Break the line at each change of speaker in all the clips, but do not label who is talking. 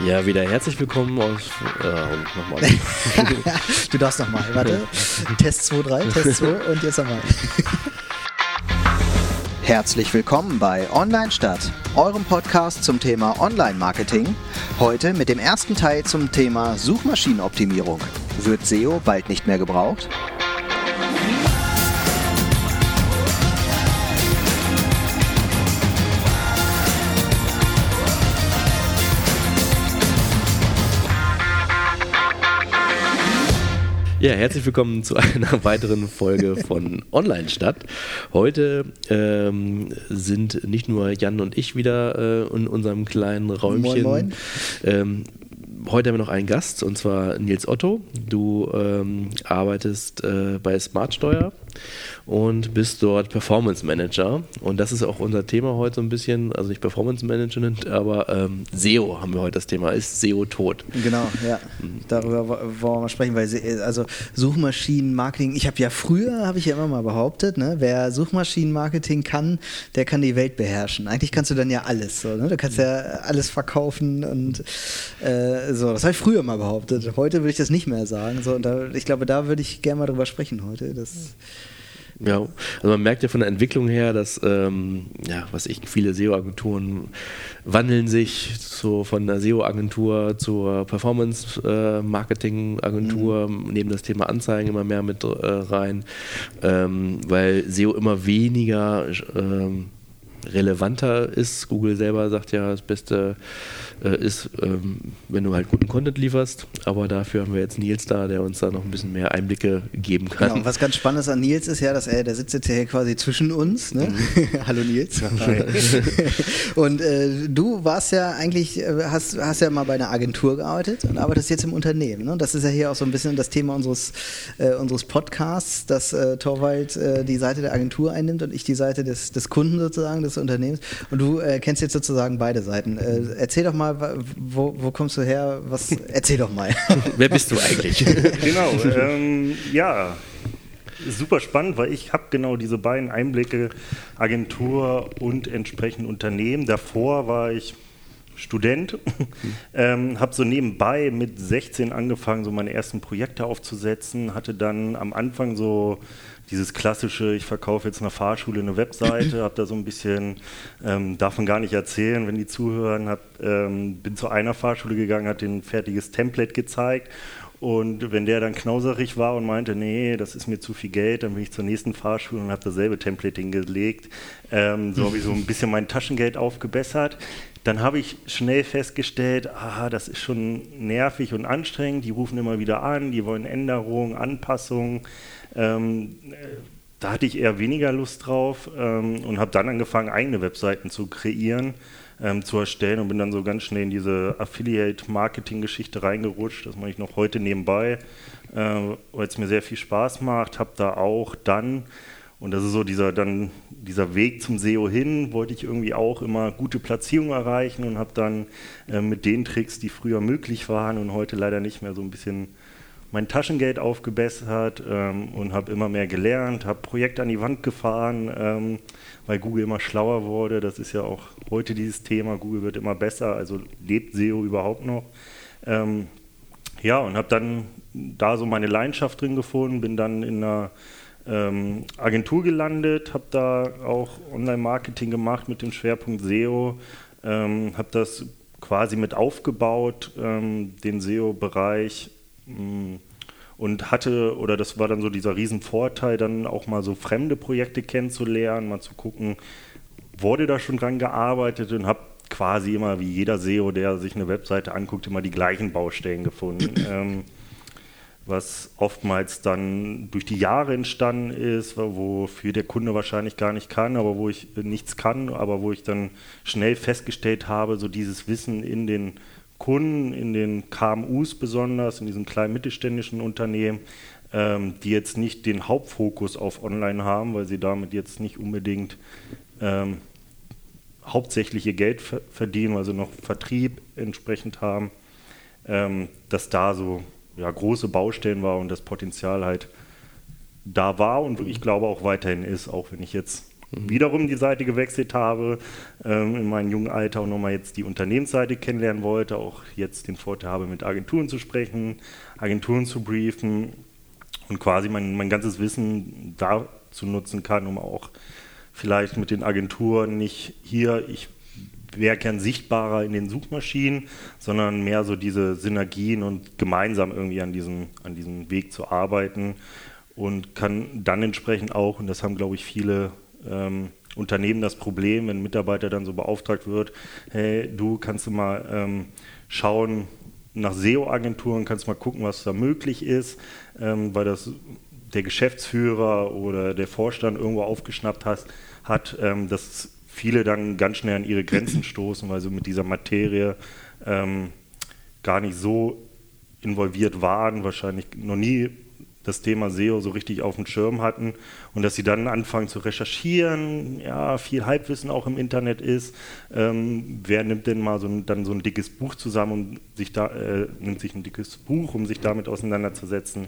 Ja, wieder herzlich willkommen aus. Äh, nochmal.
du darfst nochmal. Warte. Test 2, 3, Test 2 und jetzt nochmal. Herzlich willkommen bei Online Stadt, eurem Podcast zum Thema Online-Marketing. Heute mit dem ersten Teil zum Thema Suchmaschinenoptimierung. Wird SEO bald nicht mehr gebraucht?
Ja, herzlich willkommen zu einer weiteren Folge von Online Stadt. Heute ähm, sind nicht nur Jan und ich wieder äh, in unserem kleinen Räumchen. Moin, moin. Ähm, heute haben wir noch einen Gast und zwar Nils Otto. Du ähm, arbeitest äh, bei Smartsteuer und bist dort Performance Manager. Und das ist auch unser Thema heute so ein bisschen, also nicht Performance Management, aber ähm, SEO haben wir heute das Thema. Ist SEO tot?
Genau, ja. Mhm. Darüber wollen wir mal sprechen, weil also Suchmaschinenmarketing, ich habe ja früher, habe ich ja immer mal behauptet, ne, wer Suchmaschinenmarketing kann, der kann die Welt beherrschen. Eigentlich kannst du dann ja alles. So, ne? Du kannst ja alles verkaufen und äh, so. Das habe ich früher mal behauptet. Heute würde ich das nicht mehr sagen. So, und da, ich glaube, da würde ich gerne mal drüber sprechen heute. Das,
ja, also man merkt ja von der Entwicklung her, dass, ähm, ja, was ich, viele SEO-Agenturen wandeln sich so von der SEO-Agentur zur Performance-Marketing-Agentur, mhm. nehmen das Thema Anzeigen immer mehr mit äh, rein, ähm, weil SEO immer weniger ähm, relevanter ist. Google selber sagt ja, das Beste äh, ist, ähm, wenn du halt guten Content lieferst. Aber dafür haben wir jetzt Nils da, der uns da noch ein bisschen mehr Einblicke geben kann. Genau,
was ganz Spannendes an Nils ist ja, dass er, der sitzt jetzt hier quasi zwischen uns. Ne? Mhm. Hallo Nils. und äh, du warst ja eigentlich, äh, hast, hast ja mal bei einer Agentur gearbeitet und arbeitest jetzt im Unternehmen. Ne? Das ist ja hier auch so ein bisschen das Thema unseres, äh, unseres Podcasts, dass äh, Torwald äh, die Seite der Agentur einnimmt und ich die Seite des, des Kunden sozusagen, des Unternehmens. Und du kennst jetzt sozusagen beide Seiten. erzähl doch mal, wo, wo kommst du her? Was, erzähl doch mal.
Wer bist du eigentlich?
genau, ähm, ja, super spannend, weil ich habe genau diese beiden Einblicke, Agentur und entsprechend Unternehmen. Davor war ich Student, ähm, habe so nebenbei mit 16 angefangen, so meine ersten Projekte aufzusetzen, hatte dann am Anfang so dieses klassische, ich verkaufe jetzt einer Fahrschule eine Webseite, habe da so ein bisschen, ähm, darf man gar nicht erzählen, wenn die zuhören, hab, ähm, bin zu einer Fahrschule gegangen, hat ein fertiges Template gezeigt und wenn der dann knauserig war und meinte, nee, das ist mir zu viel Geld, dann bin ich zur nächsten Fahrschule und habe dasselbe Template hingelegt. Ähm, so habe ich so ein bisschen mein Taschengeld aufgebessert. Dann habe ich schnell festgestellt, aha, das ist schon nervig und anstrengend. Die rufen immer wieder an, die wollen Änderungen, Anpassungen. Ähm, da hatte ich eher weniger Lust drauf ähm, und habe dann angefangen, eigene Webseiten zu kreieren, ähm, zu erstellen und bin dann so ganz schnell in diese Affiliate-Marketing-Geschichte reingerutscht. Das mache ich noch heute nebenbei, äh, weil es mir sehr viel Spaß macht. Habe da auch dann, und das ist so dieser, dann, dieser Weg zum SEO hin, wollte ich irgendwie auch immer gute Platzierungen erreichen und habe dann äh, mit den Tricks, die früher möglich waren und heute leider nicht mehr, so ein bisschen mein Taschengeld aufgebessert ähm, und habe immer mehr gelernt, habe Projekte an die Wand gefahren, ähm, weil Google immer schlauer wurde. Das ist ja auch heute dieses Thema. Google wird immer besser, also lebt SEO überhaupt noch. Ähm, ja, und habe dann da so meine Leidenschaft drin gefunden, bin dann in einer ähm, Agentur gelandet, habe da auch Online-Marketing gemacht mit dem Schwerpunkt SEO, ähm, habe das quasi mit aufgebaut, ähm, den SEO-Bereich. Und hatte, oder das war dann so dieser Riesenvorteil, dann auch mal so fremde Projekte kennenzulernen, mal zu gucken, wurde da schon dran gearbeitet und habe quasi immer wie jeder SEO, der sich eine Webseite anguckt, immer die gleichen Baustellen gefunden. ähm, was oftmals dann durch die Jahre entstanden ist, wofür der Kunde wahrscheinlich gar nicht kann, aber wo ich nichts kann, aber wo ich dann schnell festgestellt habe, so dieses Wissen in den Kunden in den KMUs besonders, in diesen kleinen mittelständischen Unternehmen, ähm, die jetzt nicht den Hauptfokus auf Online haben, weil sie damit jetzt nicht unbedingt ähm, hauptsächlich ihr Geld verdienen, weil sie noch Vertrieb entsprechend haben, ähm, dass da so ja, große Baustellen war und das Potenzial halt da war und ich glaube auch weiterhin ist, auch wenn ich jetzt. Wiederum die Seite gewechselt habe, ähm, in meinem jungen Alter auch nochmal jetzt die Unternehmensseite kennenlernen wollte, auch jetzt den Vorteil habe, mit Agenturen zu sprechen, Agenturen zu briefen und quasi mein, mein ganzes Wissen dazu nutzen kann, um auch vielleicht mit den Agenturen nicht hier, ich wäre gern sichtbarer in den Suchmaschinen, sondern mehr so diese Synergien und gemeinsam irgendwie an diesem, an diesem Weg zu arbeiten und kann dann entsprechend auch, und das haben glaube ich viele ähm, Unternehmen das Problem, wenn ein Mitarbeiter dann so beauftragt wird, hey, du kannst du mal ähm, schauen nach SEO-Agenturen, kannst mal gucken, was da möglich ist, ähm, weil das der Geschäftsführer oder der Vorstand irgendwo aufgeschnappt hat, hat ähm, dass viele dann ganz schnell an ihre Grenzen stoßen, weil sie mit dieser Materie ähm, gar nicht so involviert waren, wahrscheinlich noch nie das Thema SEO so richtig auf dem Schirm hatten und dass sie dann anfangen zu recherchieren, ja, viel Halbwissen auch im Internet ist. Ähm, wer nimmt denn mal so ein, dann so ein dickes Buch zusammen und sich da, äh, nimmt sich ein dickes Buch, um sich damit auseinanderzusetzen?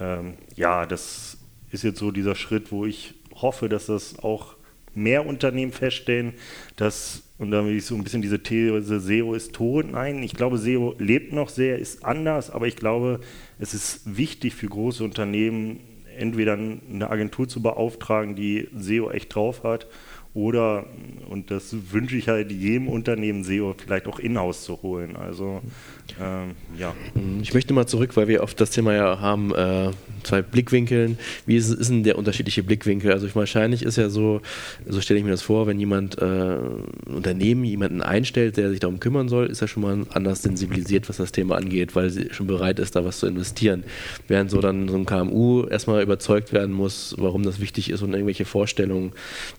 Ähm, ja, das ist jetzt so dieser Schritt, wo ich hoffe, dass das auch mehr Unternehmen feststellen, dass, und da will ich so ein bisschen diese These, SEO ist tot. Nein, ich glaube, SEO lebt noch sehr, ist anders, aber ich glaube, es ist wichtig für große Unternehmen, entweder eine Agentur zu beauftragen, die SEO echt drauf hat, oder, und das wünsche ich halt jedem Unternehmen, SEO vielleicht auch in-house zu holen. Also, ähm, ja.
Ich möchte mal zurück, weil wir oft das Thema ja haben, äh, zwei Blickwinkeln. Wie ist, ist, denn der unterschiedliche Blickwinkel? Also ich, wahrscheinlich ist ja so, so stelle ich mir das vor, wenn jemand äh, ein Unternehmen jemanden einstellt, der sich darum kümmern soll, ist er schon mal anders sensibilisiert, was das Thema angeht, weil sie schon bereit ist, da was zu investieren. Während so dann so ein KMU erstmal überzeugt werden muss, warum das wichtig ist und irgendwelche Vorstellungen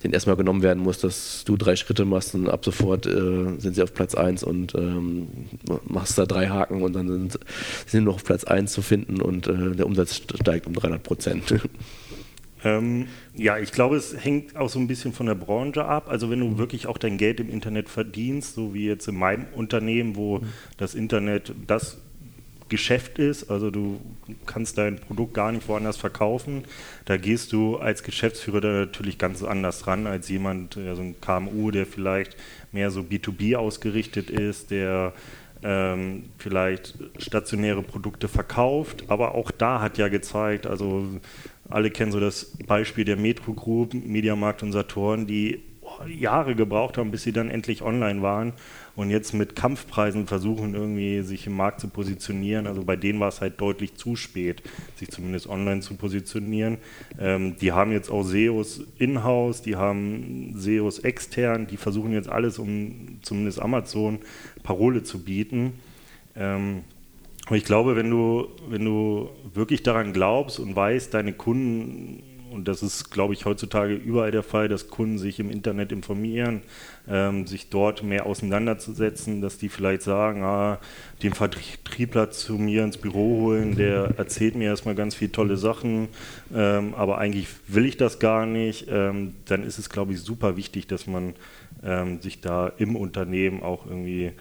den erstmal genommen werden muss, dass du drei Schritte machst und ab sofort äh, sind sie auf Platz 1 und ähm, machst da drei Haken und dann sind sie nur noch Platz 1 zu finden und äh, der Umsatz steigt um 300 Prozent.
Ähm, ja, ich glaube, es hängt auch so ein bisschen von der Branche ab. Also wenn du wirklich auch dein Geld im Internet verdienst, so wie jetzt in meinem Unternehmen, wo das Internet das Geschäft ist. Also du kannst dein Produkt gar nicht woanders verkaufen. Da gehst du als Geschäftsführer da natürlich ganz anders ran als jemand, so ein KMU, der vielleicht mehr so B2B ausgerichtet ist, der ähm, vielleicht stationäre Produkte verkauft. Aber auch da hat ja gezeigt, also alle kennen so das Beispiel der Metro Group, Mediamarkt und Saturn, die Jahre gebraucht haben, bis sie dann endlich online waren und jetzt mit Kampfpreisen versuchen, irgendwie sich im Markt zu positionieren. Also bei denen war es halt deutlich zu spät, sich zumindest online zu positionieren. Ähm, die haben jetzt auch SEOs in-house, die haben SEOs extern, die versuchen jetzt alles, um zumindest Amazon Parole zu bieten. Ähm, und ich glaube, wenn du, wenn du wirklich daran glaubst und weißt, deine Kunden und das ist, glaube ich, heutzutage überall der Fall, dass Kunden sich im Internet informieren, ähm, sich dort mehr auseinanderzusetzen, dass die vielleicht sagen, ah, den Vertriebler zu mir ins Büro holen, der erzählt mir erstmal ganz viele tolle Sachen, ähm, aber eigentlich will ich das gar nicht. Ähm, dann ist es, glaube ich, super wichtig, dass man ähm, sich da im Unternehmen auch irgendwie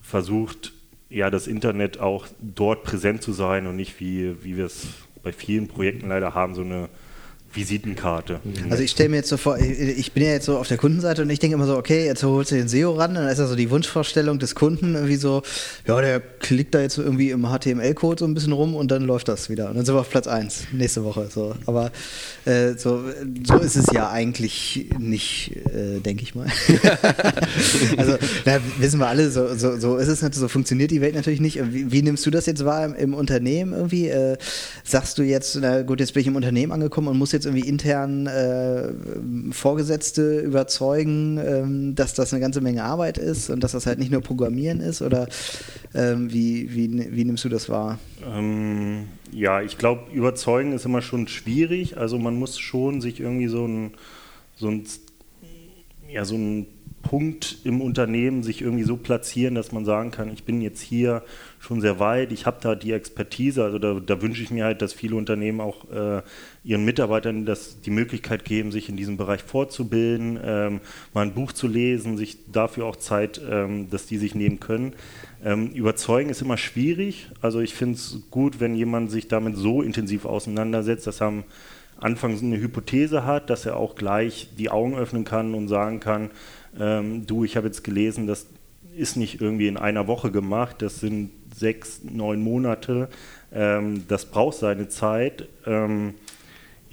versucht, ja, das Internet auch dort präsent zu sein und nicht wie, wie wir es bei vielen Projekten leider haben, so eine Visitenkarte.
Also ich stelle mir jetzt so vor, ich bin ja jetzt so auf der Kundenseite und ich denke immer so, okay, jetzt holst du den SEO ran, dann ist ja so die Wunschvorstellung des Kunden irgendwie so, ja, der klickt da jetzt irgendwie im HTML-Code so ein bisschen rum und dann läuft das wieder. Und dann sind wir auf Platz 1 nächste Woche. So. Aber äh, so, so ist es ja eigentlich nicht, äh, denke ich mal. also na, wissen wir alle, so, so, so ist es natürlich, so funktioniert die Welt natürlich nicht. Wie, wie nimmst du das jetzt wahr im, im Unternehmen irgendwie? Äh, sagst du jetzt, na gut, jetzt bin ich im Unternehmen angekommen und muss jetzt jetzt irgendwie intern äh, Vorgesetzte überzeugen, ähm, dass das eine ganze Menge Arbeit ist und dass das halt nicht nur Programmieren ist? Oder ähm, wie, wie, wie nimmst du das wahr?
Ähm, ja, ich glaube, überzeugen ist immer schon schwierig. Also man muss schon sich irgendwie so ein, so ein, ja, so ein Punkt im Unternehmen sich irgendwie so platzieren, dass man sagen kann, ich bin jetzt hier schon sehr weit, ich habe da die Expertise, also da, da, wünsche ich mir halt, dass viele Unternehmen auch äh, ihren Mitarbeitern das, die Möglichkeit geben, sich in diesem Bereich fortzubilden, ähm, mal ein Buch zu lesen, sich dafür auch Zeit, ähm, dass die sich nehmen können. Ähm, überzeugen ist immer schwierig, also ich finde es gut, wenn jemand sich damit so intensiv auseinandersetzt, das haben anfangs eine Hypothese hat, dass er auch gleich die Augen öffnen kann und sagen kann, ähm, du, ich habe jetzt gelesen, das ist nicht irgendwie in einer Woche gemacht, das sind sechs, neun Monate, ähm, das braucht seine Zeit.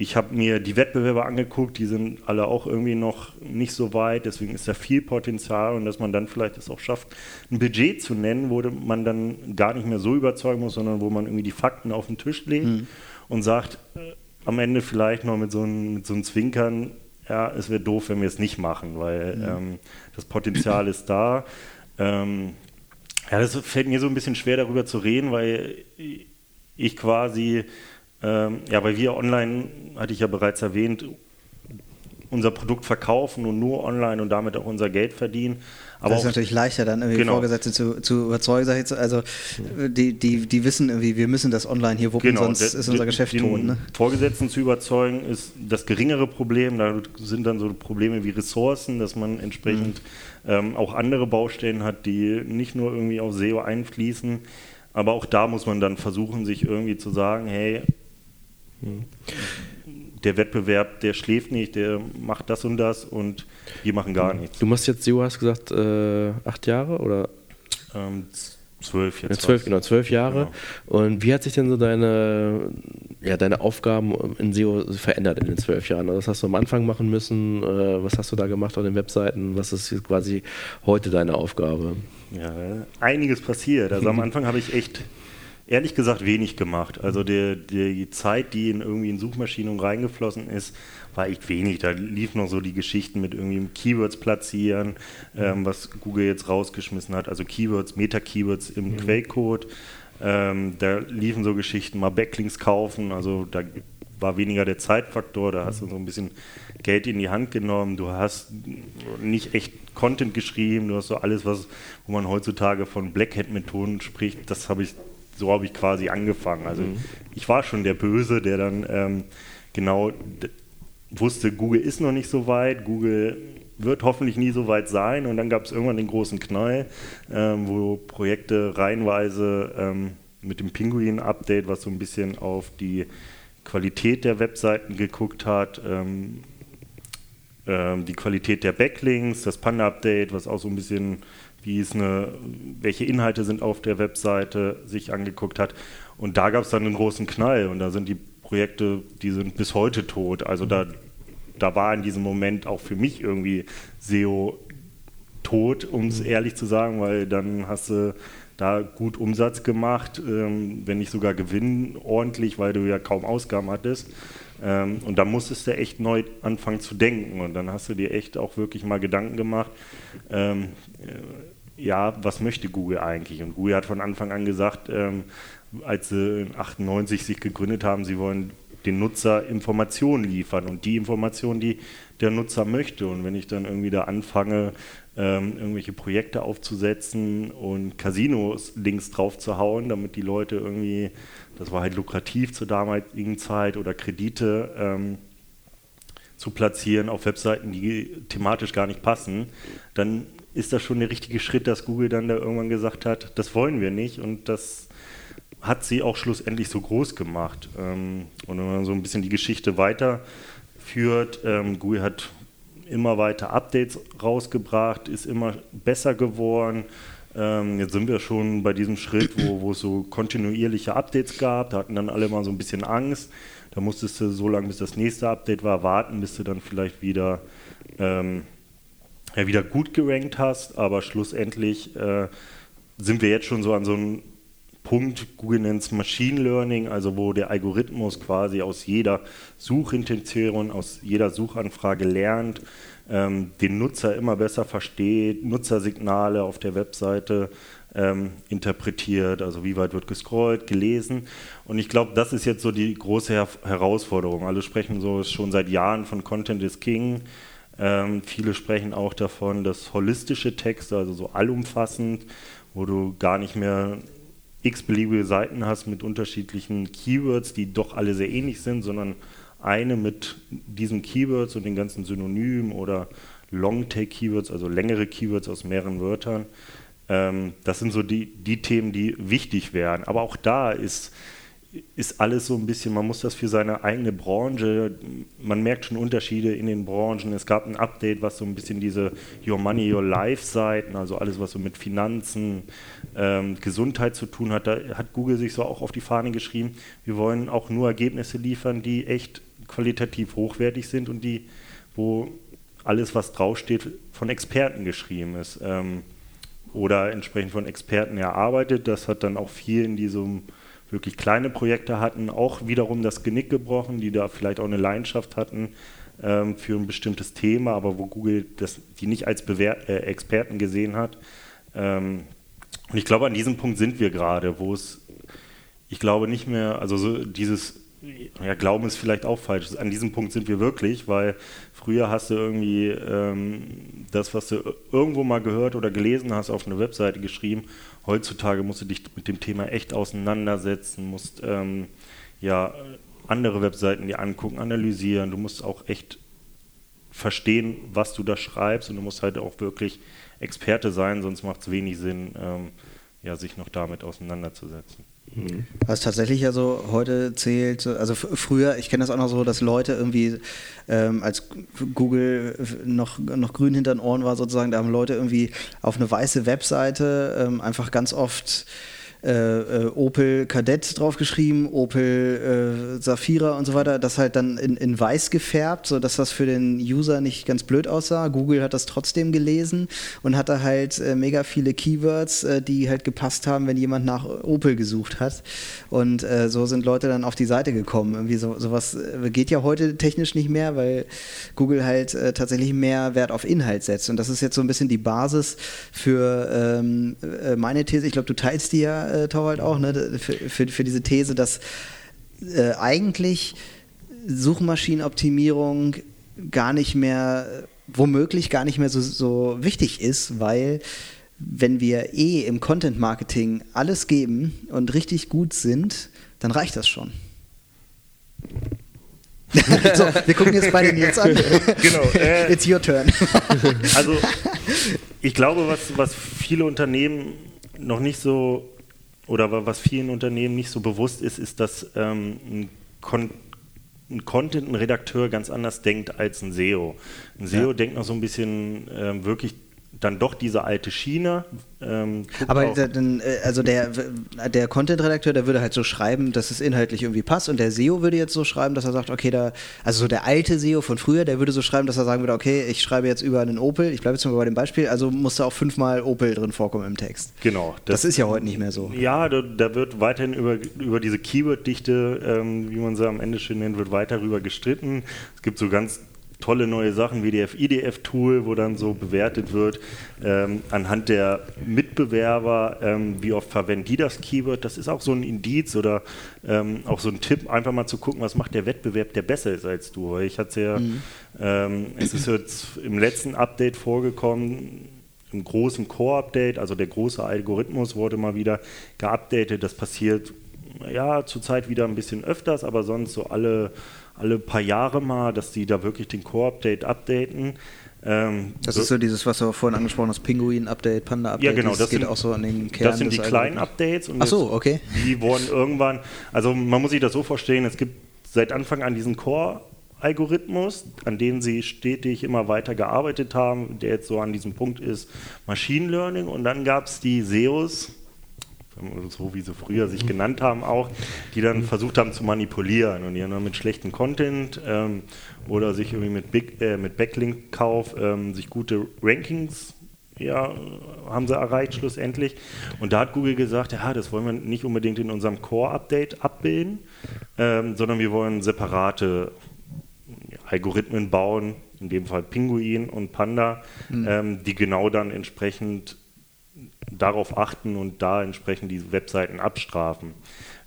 Ich habe mir die Wettbewerber angeguckt, die sind alle auch irgendwie noch nicht so weit, deswegen ist da viel Potenzial und dass man dann vielleicht es auch schafft, ein Budget zu nennen, wo man dann gar nicht mehr so überzeugen muss, sondern wo man irgendwie die Fakten auf den Tisch legt mhm. und sagt, äh, am Ende vielleicht noch mit so einem, mit so einem Zwinkern, ja, es wäre doof, wenn wir es nicht machen, weil mhm. ähm, das Potenzial ist da. Ähm, ja, das fällt mir so ein bisschen schwer darüber zu reden, weil ich quasi ähm, ja, weil wir online, hatte ich ja bereits erwähnt, unser Produkt verkaufen und nur online und damit auch unser Geld verdienen.
Aber das ist natürlich leichter, dann irgendwie genau. Vorgesetzte zu, zu überzeugen, sag ich jetzt. Also die, die, die wissen irgendwie, wir müssen das online hier wuppen, genau. sonst ist unser Geschäft tot. Ne?
Vorgesetzten zu überzeugen ist das geringere Problem. Da sind dann so Probleme wie Ressourcen, dass man entsprechend mhm. ähm, auch andere Baustellen hat, die nicht nur irgendwie auf SEO einfließen. Aber auch da muss man dann versuchen, sich irgendwie zu sagen, hey, der Wettbewerb, der schläft nicht, der macht das und das und wir machen gar nichts.
Du machst jetzt, du hast gesagt, äh, acht Jahre oder?
Ähm, zwölf
jetzt. Ja, zwölf, genau, zwölf Jahre. Genau. Und wie hat sich denn so deine, ja, deine Aufgaben in SEO verändert in den zwölf Jahren? Was hast du am Anfang machen müssen? Äh, was hast du da gemacht auf den Webseiten? Was ist quasi heute deine Aufgabe?
Ja, einiges passiert. Also am Anfang habe ich echt ehrlich gesagt wenig gemacht. Also der, die Zeit, die in irgendwie in Suchmaschinen reingeflossen ist, war echt wenig. Da liefen noch so die Geschichten mit irgendwie Keywords platzieren, ähm, was Google jetzt rausgeschmissen hat, also Keywords, Meta-Keywords im mhm. Quellcode. Ähm, da liefen so Geschichten, mal Backlinks kaufen, also da war weniger der Zeitfaktor, da hast du so ein bisschen Geld in die Hand genommen, du hast nicht echt Content geschrieben, du hast so alles, was, wo man heutzutage von Blackhat-Methoden spricht, das habe ich so habe ich quasi angefangen. Also mhm. ich war schon der Böse, der dann ähm, genau wusste, Google ist noch nicht so weit, Google wird hoffentlich nie so weit sein. Und dann gab es irgendwann den großen Knall, ähm, wo Projekte reihenweise ähm, mit dem Pinguin-Update, was so ein bisschen auf die Qualität der Webseiten geguckt hat, ähm, ähm die Qualität der Backlinks, das Panda-Update, was auch so ein bisschen wie es eine, welche Inhalte sind auf der Webseite, sich angeguckt hat. Und da gab es dann einen großen Knall und da sind die Projekte, die sind bis heute tot. Also da, da war in diesem Moment auch für mich irgendwie SEO tot, um es ehrlich zu sagen, weil dann hast du da gut Umsatz gemacht, ähm, wenn nicht sogar Gewinn ordentlich, weil du ja kaum Ausgaben hattest. Ähm, und da musstest du echt neu anfangen zu denken. Und dann hast du dir echt auch wirklich mal Gedanken gemacht, ähm, äh, ja, was möchte Google eigentlich? Und Google hat von Anfang an gesagt, ähm, als sie in 98 sich gegründet haben, sie wollen den Nutzer Informationen liefern und die Informationen, die der Nutzer möchte. Und wenn ich dann irgendwie da anfange, ähm, irgendwelche Projekte aufzusetzen und Casinos-Links drauf zu hauen, damit die Leute irgendwie, das war halt lukrativ zur damaligen Zeit, oder Kredite ähm, zu platzieren auf Webseiten, die thematisch gar nicht passen, dann ist das schon der richtige Schritt, dass Google dann da irgendwann gesagt hat, das wollen wir nicht und das hat sie auch schlussendlich so groß gemacht. Ähm, und wenn man so ein bisschen die Geschichte weiterführt, ähm, Google hat immer weiter Updates rausgebracht, ist immer besser geworden. Ähm, jetzt sind wir schon bei diesem Schritt, wo, es so kontinuierliche Updates gab. Da hatten dann alle mal so ein bisschen Angst. Da musstest du so lange, bis das nächste Update war, warten, bis du dann vielleicht wieder, ähm, ja, wieder gut gerankt hast. Aber schlussendlich äh, sind wir jetzt schon so an so einem Punkt, Google nennt es Machine Learning, also wo der Algorithmus quasi aus jeder Suchintention, aus jeder Suchanfrage lernt, ähm, den Nutzer immer besser versteht, Nutzersignale auf der Webseite ähm, interpretiert, also wie weit wird gescrollt, gelesen. Und ich glaube, das ist jetzt so die große Her Herausforderung. Alle sprechen so schon seit Jahren von Content is King. Ähm, viele sprechen auch davon, dass holistische Texte, also so allumfassend, wo du gar nicht mehr x-beliebige Seiten hast mit unterschiedlichen Keywords, die doch alle sehr ähnlich sind, sondern eine mit diesen Keywords und den ganzen Synonymen oder Long-Take-Keywords, also längere Keywords aus mehreren Wörtern. Ähm, das sind so die, die Themen, die wichtig wären. Aber auch da ist ist alles so ein bisschen, man muss das für seine eigene Branche, man merkt schon Unterschiede in den Branchen. Es gab ein Update, was so ein bisschen diese Your Money, Your Life Seiten, also alles, was so mit Finanzen, ähm, Gesundheit zu tun hat, da hat Google sich so auch auf die Fahne geschrieben, wir wollen auch nur Ergebnisse liefern, die echt qualitativ hochwertig sind und die, wo alles, was draufsteht, von Experten geschrieben ist. Ähm, oder entsprechend von Experten erarbeitet. Das hat dann auch viel in diesem wirklich kleine Projekte hatten, auch wiederum das Genick gebrochen, die da vielleicht auch eine Leidenschaft hatten ähm, für ein bestimmtes Thema, aber wo Google das, die nicht als Bewer äh, Experten gesehen hat. Ähm, und ich glaube, an diesem Punkt sind wir gerade, wo es, ich glaube nicht mehr, also so dieses ja, Glauben ist vielleicht auch falsch. An diesem Punkt sind wir wirklich, weil früher hast du irgendwie ähm, das, was du irgendwo mal gehört oder gelesen hast, auf eine Webseite geschrieben. Heutzutage musst du dich mit dem Thema echt auseinandersetzen, musst ähm, ja andere Webseiten dir angucken, analysieren. Du musst auch echt verstehen, was du da schreibst und du musst halt auch wirklich Experte sein, sonst macht es wenig Sinn, ähm, ja, sich noch damit auseinanderzusetzen.
Mhm. Was tatsächlich ja so heute zählt, also früher, ich kenne das auch noch so, dass Leute irgendwie, ähm, als Google noch, noch grün hinter den Ohren war sozusagen, da haben Leute irgendwie auf eine weiße Webseite ähm, einfach ganz oft äh, äh, Opel Kadett draufgeschrieben, Opel äh, Safira und so weiter, das halt dann in, in weiß gefärbt, sodass das für den User nicht ganz blöd aussah. Google hat das trotzdem gelesen und hatte halt äh, mega viele Keywords, äh, die halt gepasst haben, wenn jemand nach Opel gesucht hat. Und äh, so sind Leute dann auf die Seite gekommen. Irgendwie so, sowas geht ja heute technisch nicht mehr, weil Google halt tatsächlich mehr Wert auf Inhalt setzt. Und das ist jetzt so ein bisschen die Basis für ähm, meine These. Ich glaube, du teilst die ja äh, Torwald auch, ne, für, für, für diese These, dass äh, eigentlich Suchmaschinenoptimierung gar nicht mehr, womöglich gar nicht mehr so, so wichtig ist, weil wenn wir eh im Content Marketing alles geben und richtig gut sind, dann reicht das schon. so, wir gucken jetzt beide Nils an. genau. Äh, It's your turn.
also, ich glaube, was, was viele Unternehmen noch nicht so oder was vielen Unternehmen nicht so bewusst ist, ist, dass ähm, ein, Con ein Content, ein Redakteur ganz anders denkt als ein SEO. Ein SEO ja. denkt noch so ein bisschen ähm, wirklich dann doch diese alte Schiene.
Ähm, Aber der, äh, also der, der Content-Redakteur, der würde halt so schreiben, dass es inhaltlich irgendwie passt und der SEO würde jetzt so schreiben, dass er sagt, okay, da, also so der alte SEO von früher, der würde so schreiben, dass er sagen würde, okay, ich schreibe jetzt über einen Opel, ich bleibe jetzt mal bei dem Beispiel, also muss da auch fünfmal Opel drin vorkommen im Text.
Genau.
Das, das ist ja heute nicht mehr so.
Ja, da, da wird weiterhin über, über diese Keyword-Dichte, ähm, wie man sie am Ende schön nennt, wird weiter darüber gestritten. Es gibt so ganz tolle neue Sachen wie das IDF-Tool, wo dann so bewertet wird, ähm, anhand der Mitbewerber, ähm, wie oft verwenden die das Keyword. Das ist auch so ein Indiz oder ähm, auch so ein Tipp, einfach mal zu gucken, was macht der Wettbewerb, der besser ist als du. Ich hatte ja, mhm. Ähm, es ist jetzt im letzten Update vorgekommen, im großen Core-Update, also der große Algorithmus wurde mal wieder geupdatet. Das passiert ja zurzeit wieder ein bisschen öfters, aber sonst so alle alle paar Jahre mal, dass die da wirklich den Core-Update updaten.
Ähm, das so ist so dieses, was du vorhin angesprochen hast, Pinguin-Update, Panda-Update.
Ja, genau.
Das,
das
geht
sind,
auch so an den Kern
Das sind die kleinen Updates.
Und Ach so, okay.
Die wurden irgendwann, also man muss sich das so vorstellen, es gibt seit Anfang an diesen Core- Algorithmus, an dem sie stetig immer weiter gearbeitet haben, der jetzt so an diesem Punkt ist Machine Learning. Und dann gab es die SEOs, so wie sie früher sich genannt haben auch, die dann versucht haben zu manipulieren und die haben dann mit schlechtem Content ähm, oder sich irgendwie mit, Big, äh, mit Backlink-Kauf ähm, sich gute Rankings ja, haben sie erreicht schlussendlich. Und da hat Google gesagt, ja, das wollen wir nicht unbedingt in unserem Core-Update abbilden, ähm, sondern wir wollen separate Algorithmen bauen, in dem Fall Pinguin und Panda, mhm. ähm, die genau dann entsprechend darauf achten und da entsprechend die Webseiten abstrafen.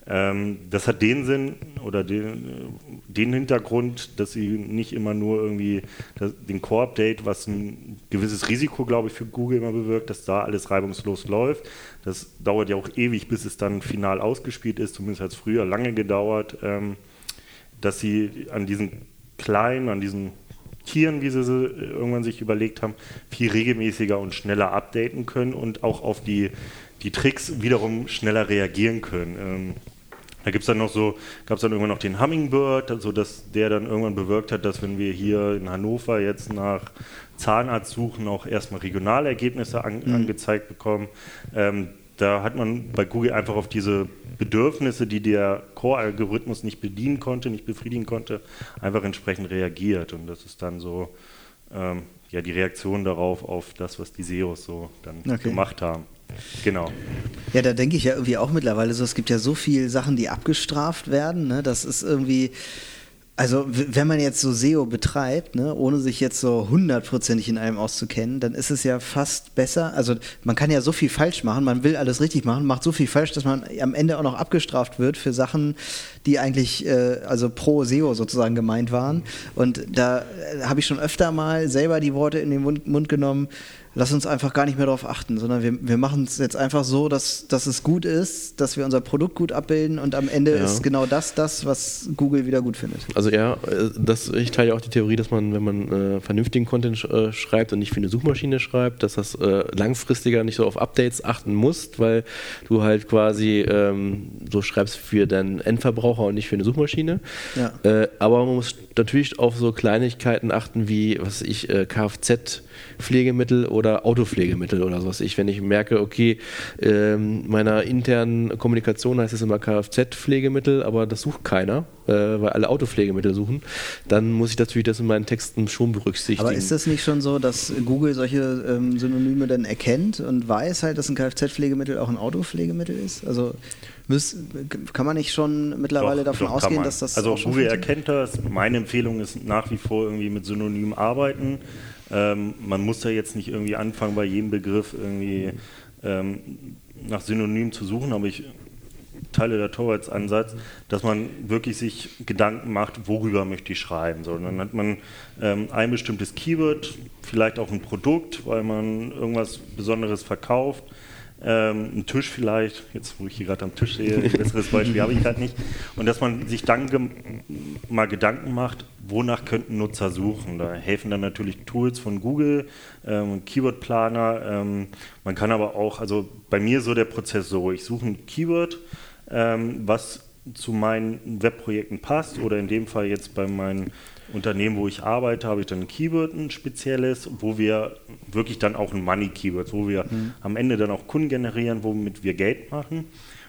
Ähm, das hat den Sinn oder den, den, Hintergrund, dass sie nicht immer nur irgendwie den Core-Update, was ein gewisses Risiko, glaube ich, für Google immer bewirkt, dass da alles reibungslos läuft. Das dauert ja auch ewig, bis es dann final ausgespielt ist, zumindest hat es früher lange gedauert, ähm, dass sie an diesen kleinen, an diesen Tieren, wie sie, sie irgendwann sich überlegt haben, viel regelmäßiger und schneller updaten können und auch auf die, die Tricks wiederum schneller reagieren können. Ähm, Da gibt es dann noch so, gab es dann irgendwann noch den Hummingbird, also dass der dann irgendwann bewirkt hat, dass wenn wir hier in Hannover jetzt nach Zahnarzt suchen, auch erstmal Regionalergebnisse an, mhm. angezeigt bekommen. Ähm, da hat man bei Google einfach auf diese Bedürfnisse, die der Core-Algorithmus nicht bedienen konnte, nicht befriedigen konnte, einfach entsprechend reagiert. Und das ist dann so ähm, ja, die Reaktion darauf, auf das, was die SEOs so dann okay. gemacht haben. Genau.
Ja, da denke ich ja irgendwie auch mittlerweile so, es gibt ja so viele Sachen, die abgestraft werden. Ne? Das ist irgendwie also wenn man jetzt so SEO betreibt, ne, ohne sich jetzt so hundertprozentig in einem auszukennen, dann ist es ja fast besser. Also man kann ja so viel falsch machen, man will alles richtig machen, macht so viel falsch, dass man am Ende auch noch abgestraft wird für Sachen, die eigentlich äh, also pro SEO sozusagen gemeint waren. Und da äh, habe ich schon öfter mal selber die Worte in den Mund, Mund genommen, lass uns einfach gar nicht mehr darauf achten, sondern wir, wir machen es jetzt einfach so, dass, dass es gut ist, dass wir unser Produkt gut abbilden und am Ende ja. ist genau das das, was Google wieder gut findet.
Also ja, äh, das, ich teile ja auch die Theorie, dass man, wenn man äh, vernünftigen Content sch äh, schreibt und nicht für eine Suchmaschine schreibt, dass das äh, langfristiger nicht so auf Updates achten musst, weil du halt quasi ähm, so schreibst für deinen Endverbraucher und nicht für eine Suchmaschine. Ja. Äh, aber man muss natürlich auf so Kleinigkeiten achten wie, was ich, äh, Kfz- Pflegemittel oder Autopflegemittel oder sowas. Ich, wenn ich merke, okay, ähm, meiner internen Kommunikation heißt es immer Kfz-Pflegemittel, aber das sucht keiner, äh, weil alle Autopflegemittel suchen, dann muss ich natürlich das in meinen Texten schon berücksichtigen.
Aber ist das nicht schon so, dass Google solche ähm, Synonyme dann erkennt und weiß halt, dass ein Kfz-Pflegemittel auch ein Autopflegemittel ist? Also kann man nicht schon mittlerweile doch, davon doch ausgehen, dass das.
Also Google erkennt das. Meine Empfehlung ist nach wie vor irgendwie mit Synonymen arbeiten. Ähm, man muss da jetzt nicht irgendwie anfangen, bei jedem Begriff irgendwie ähm, nach Synonymen zu suchen, aber ich teile der Torwartsansatz, dass man wirklich sich Gedanken macht, worüber möchte ich schreiben. So, dann hat man ähm, ein bestimmtes Keyword, vielleicht auch ein Produkt, weil man irgendwas Besonderes verkauft ähm, ein Tisch vielleicht, jetzt wo ich hier gerade am Tisch sehe, ein besseres Beispiel habe ich gerade nicht, und dass man sich dann ge mal Gedanken macht, wonach könnten Nutzer suchen. Da helfen dann natürlich Tools von Google, ähm, Keyword-Planer, ähm, man kann aber auch, also bei mir so der Prozess so, ich suche ein Keyword, ähm, was zu meinen Webprojekten passt oder in dem Fall jetzt bei meinen Unternehmen, wo ich arbeite, habe ich dann ein Keyword, ein spezielles, wo wir wirklich dann auch ein Money-Keyword, wo wir mhm. am Ende dann auch Kunden generieren, womit wir Geld machen.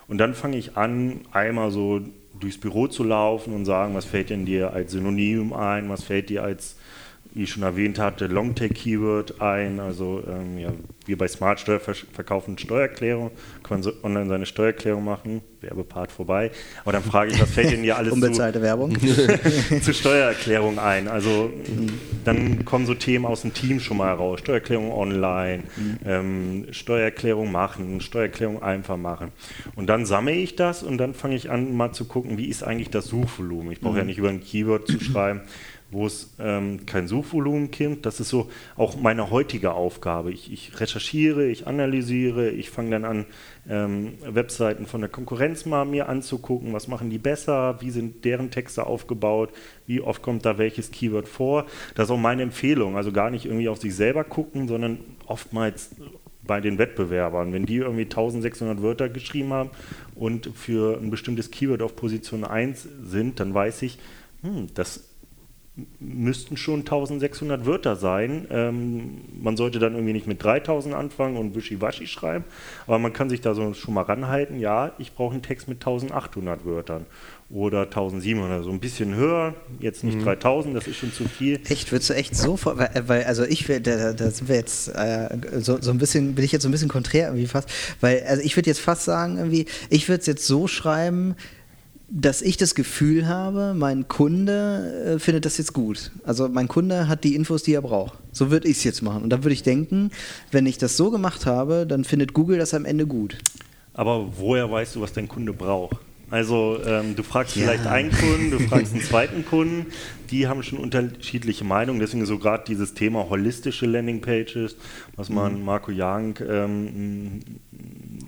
Und dann fange ich an, einmal so durchs Büro zu laufen und sagen, was fällt denn dir als Synonym ein, was fällt dir als wie ich schon erwähnt hatte, Longtail-Keyword ein. Also ähm, ja, wir bei Smartsteuer verkaufen Steuererklärung, kann man so online seine Steuererklärung machen, Werbepart vorbei. Aber dann frage ich, was fällt Ihnen hier alles
Unbezahlte zu, Werbung.
zur Steuererklärung ein? Also dann kommen so Themen aus dem Team schon mal raus. Steuererklärung online, mhm. ähm, Steuererklärung machen, Steuererklärung einfach machen. Und dann sammle ich das und dann fange ich an, mal zu gucken, wie ist eigentlich das Suchvolumen. Ich brauche mhm. ja nicht über ein Keyword zu schreiben wo es ähm, kein Suchvolumen gibt. Das ist so auch meine heutige Aufgabe. Ich, ich recherchiere, ich analysiere, ich fange dann an, ähm, Webseiten von der Konkurrenz mal mir anzugucken, was machen die besser, wie sind deren Texte aufgebaut, wie oft kommt da welches Keyword vor. Das ist auch meine Empfehlung. Also gar nicht irgendwie auf sich selber gucken, sondern oftmals bei den Wettbewerbern. Wenn die irgendwie 1600 Wörter geschrieben haben und für ein bestimmtes Keyword auf Position 1 sind, dann weiß ich, hm, das müssten schon 1600 Wörter sein. Ähm, man sollte dann irgendwie nicht mit 3000 anfangen und wischiwaschi schreiben, aber man kann sich da so schon mal ranhalten, ja, ich brauche einen Text mit 1800 Wörtern oder 1700, so ein bisschen höher, jetzt nicht mhm. 3000, das ist schon zu viel.
Echt, würdest du echt so, weil, weil also ich, da, da sind wir jetzt äh, so, so ein bisschen, bin ich jetzt so ein bisschen konträr irgendwie fast, weil, also ich würde jetzt fast sagen irgendwie, ich würde es jetzt so schreiben, dass ich das Gefühl habe, mein Kunde äh, findet das jetzt gut. Also mein Kunde hat die Infos, die er braucht. So würde ich es jetzt machen. Und dann würde ich denken, wenn ich das so gemacht habe, dann findet Google das am Ende gut.
Aber woher weißt du, was dein Kunde braucht? Also ähm, du fragst ja. vielleicht einen Kunden, du fragst einen zweiten Kunden, die haben schon unterschiedliche Meinungen. Deswegen so gerade dieses Thema holistische Landingpages, was man mhm. Marco Young ähm,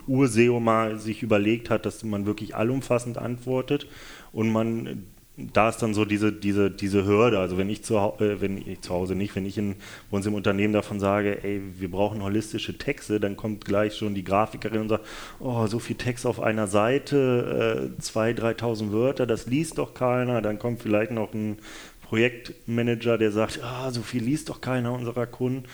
Urseo mal sich überlegt hat, dass man wirklich allumfassend antwortet und man da ist dann so diese, diese, diese Hürde. Also wenn ich zu, äh, wenn ich zu Hause nicht, wenn ich in, bei uns im Unternehmen davon sage, ey, wir brauchen holistische Texte, dann kommt gleich schon die Grafikerin und sagt, oh, so viel Text auf einer Seite, äh, 2.000, 3.000 Wörter, das liest doch keiner. Dann kommt vielleicht noch ein Projektmanager, der sagt, ah, so viel liest doch keiner unserer Kunden.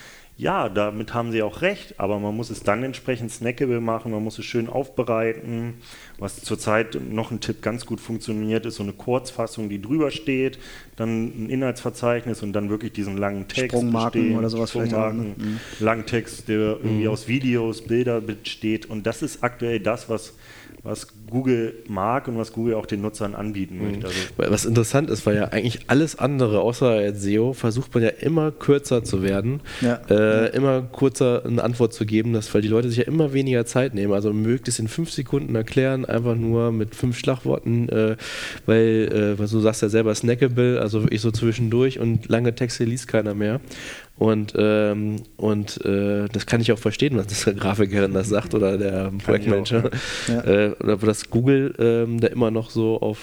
Ja, damit haben sie auch recht, aber man muss es dann entsprechend snackable machen, man muss es schön aufbereiten. Was zurzeit noch ein Tipp ganz gut funktioniert, ist so eine Kurzfassung, die drüber steht, dann ein Inhaltsverzeichnis und dann wirklich diesen langen Text.
Sprungmarken bestehen, oder sowas
vielleicht auch. Ne? Mhm. Langen Text, der irgendwie mhm. aus Videos, Bilder besteht und das ist aktuell das, was was Google mag und was Google auch den Nutzern anbieten mhm. möchte. Also
was interessant ist, weil ja eigentlich alles andere außer SEO versucht man ja immer kürzer zu werden, ja. äh, immer kurzer eine Antwort zu geben, dass, weil die Leute sich ja immer weniger Zeit nehmen. Also möglichst in fünf Sekunden erklären, einfach nur mit fünf Schlagworten, äh, weil, äh, was du sagst ja selber snackable, also wirklich so zwischendurch und lange Texte liest keiner mehr. Und, ähm, und äh, das kann ich auch verstehen, was das der Grafikerin das sagt oder der Projektmanager. Ja. Äh, oder dass Google ähm, da immer noch so auf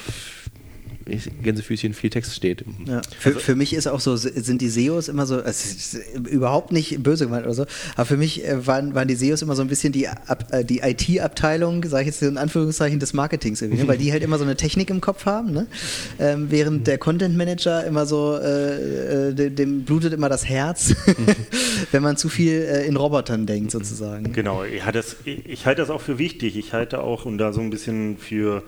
Gänsefüßchen viel Text steht.
Ja. Für, für, mich ist auch so, sind die SEOs immer so, also überhaupt nicht böse gemeint oder so, aber für mich äh, waren, waren die SEOs immer so ein bisschen die, äh, die IT-Abteilung, sage ich jetzt in Anführungszeichen, des Marketings irgendwie, ne? weil die halt immer so eine Technik im Kopf haben, ne? ähm, während der Content Manager immer so, äh, äh dem blutet immer das Herz, wenn man zu viel in Robotern denkt sozusagen.
Genau, ich halte das, ich halte das auch für wichtig. Ich halte auch, und da so ein bisschen für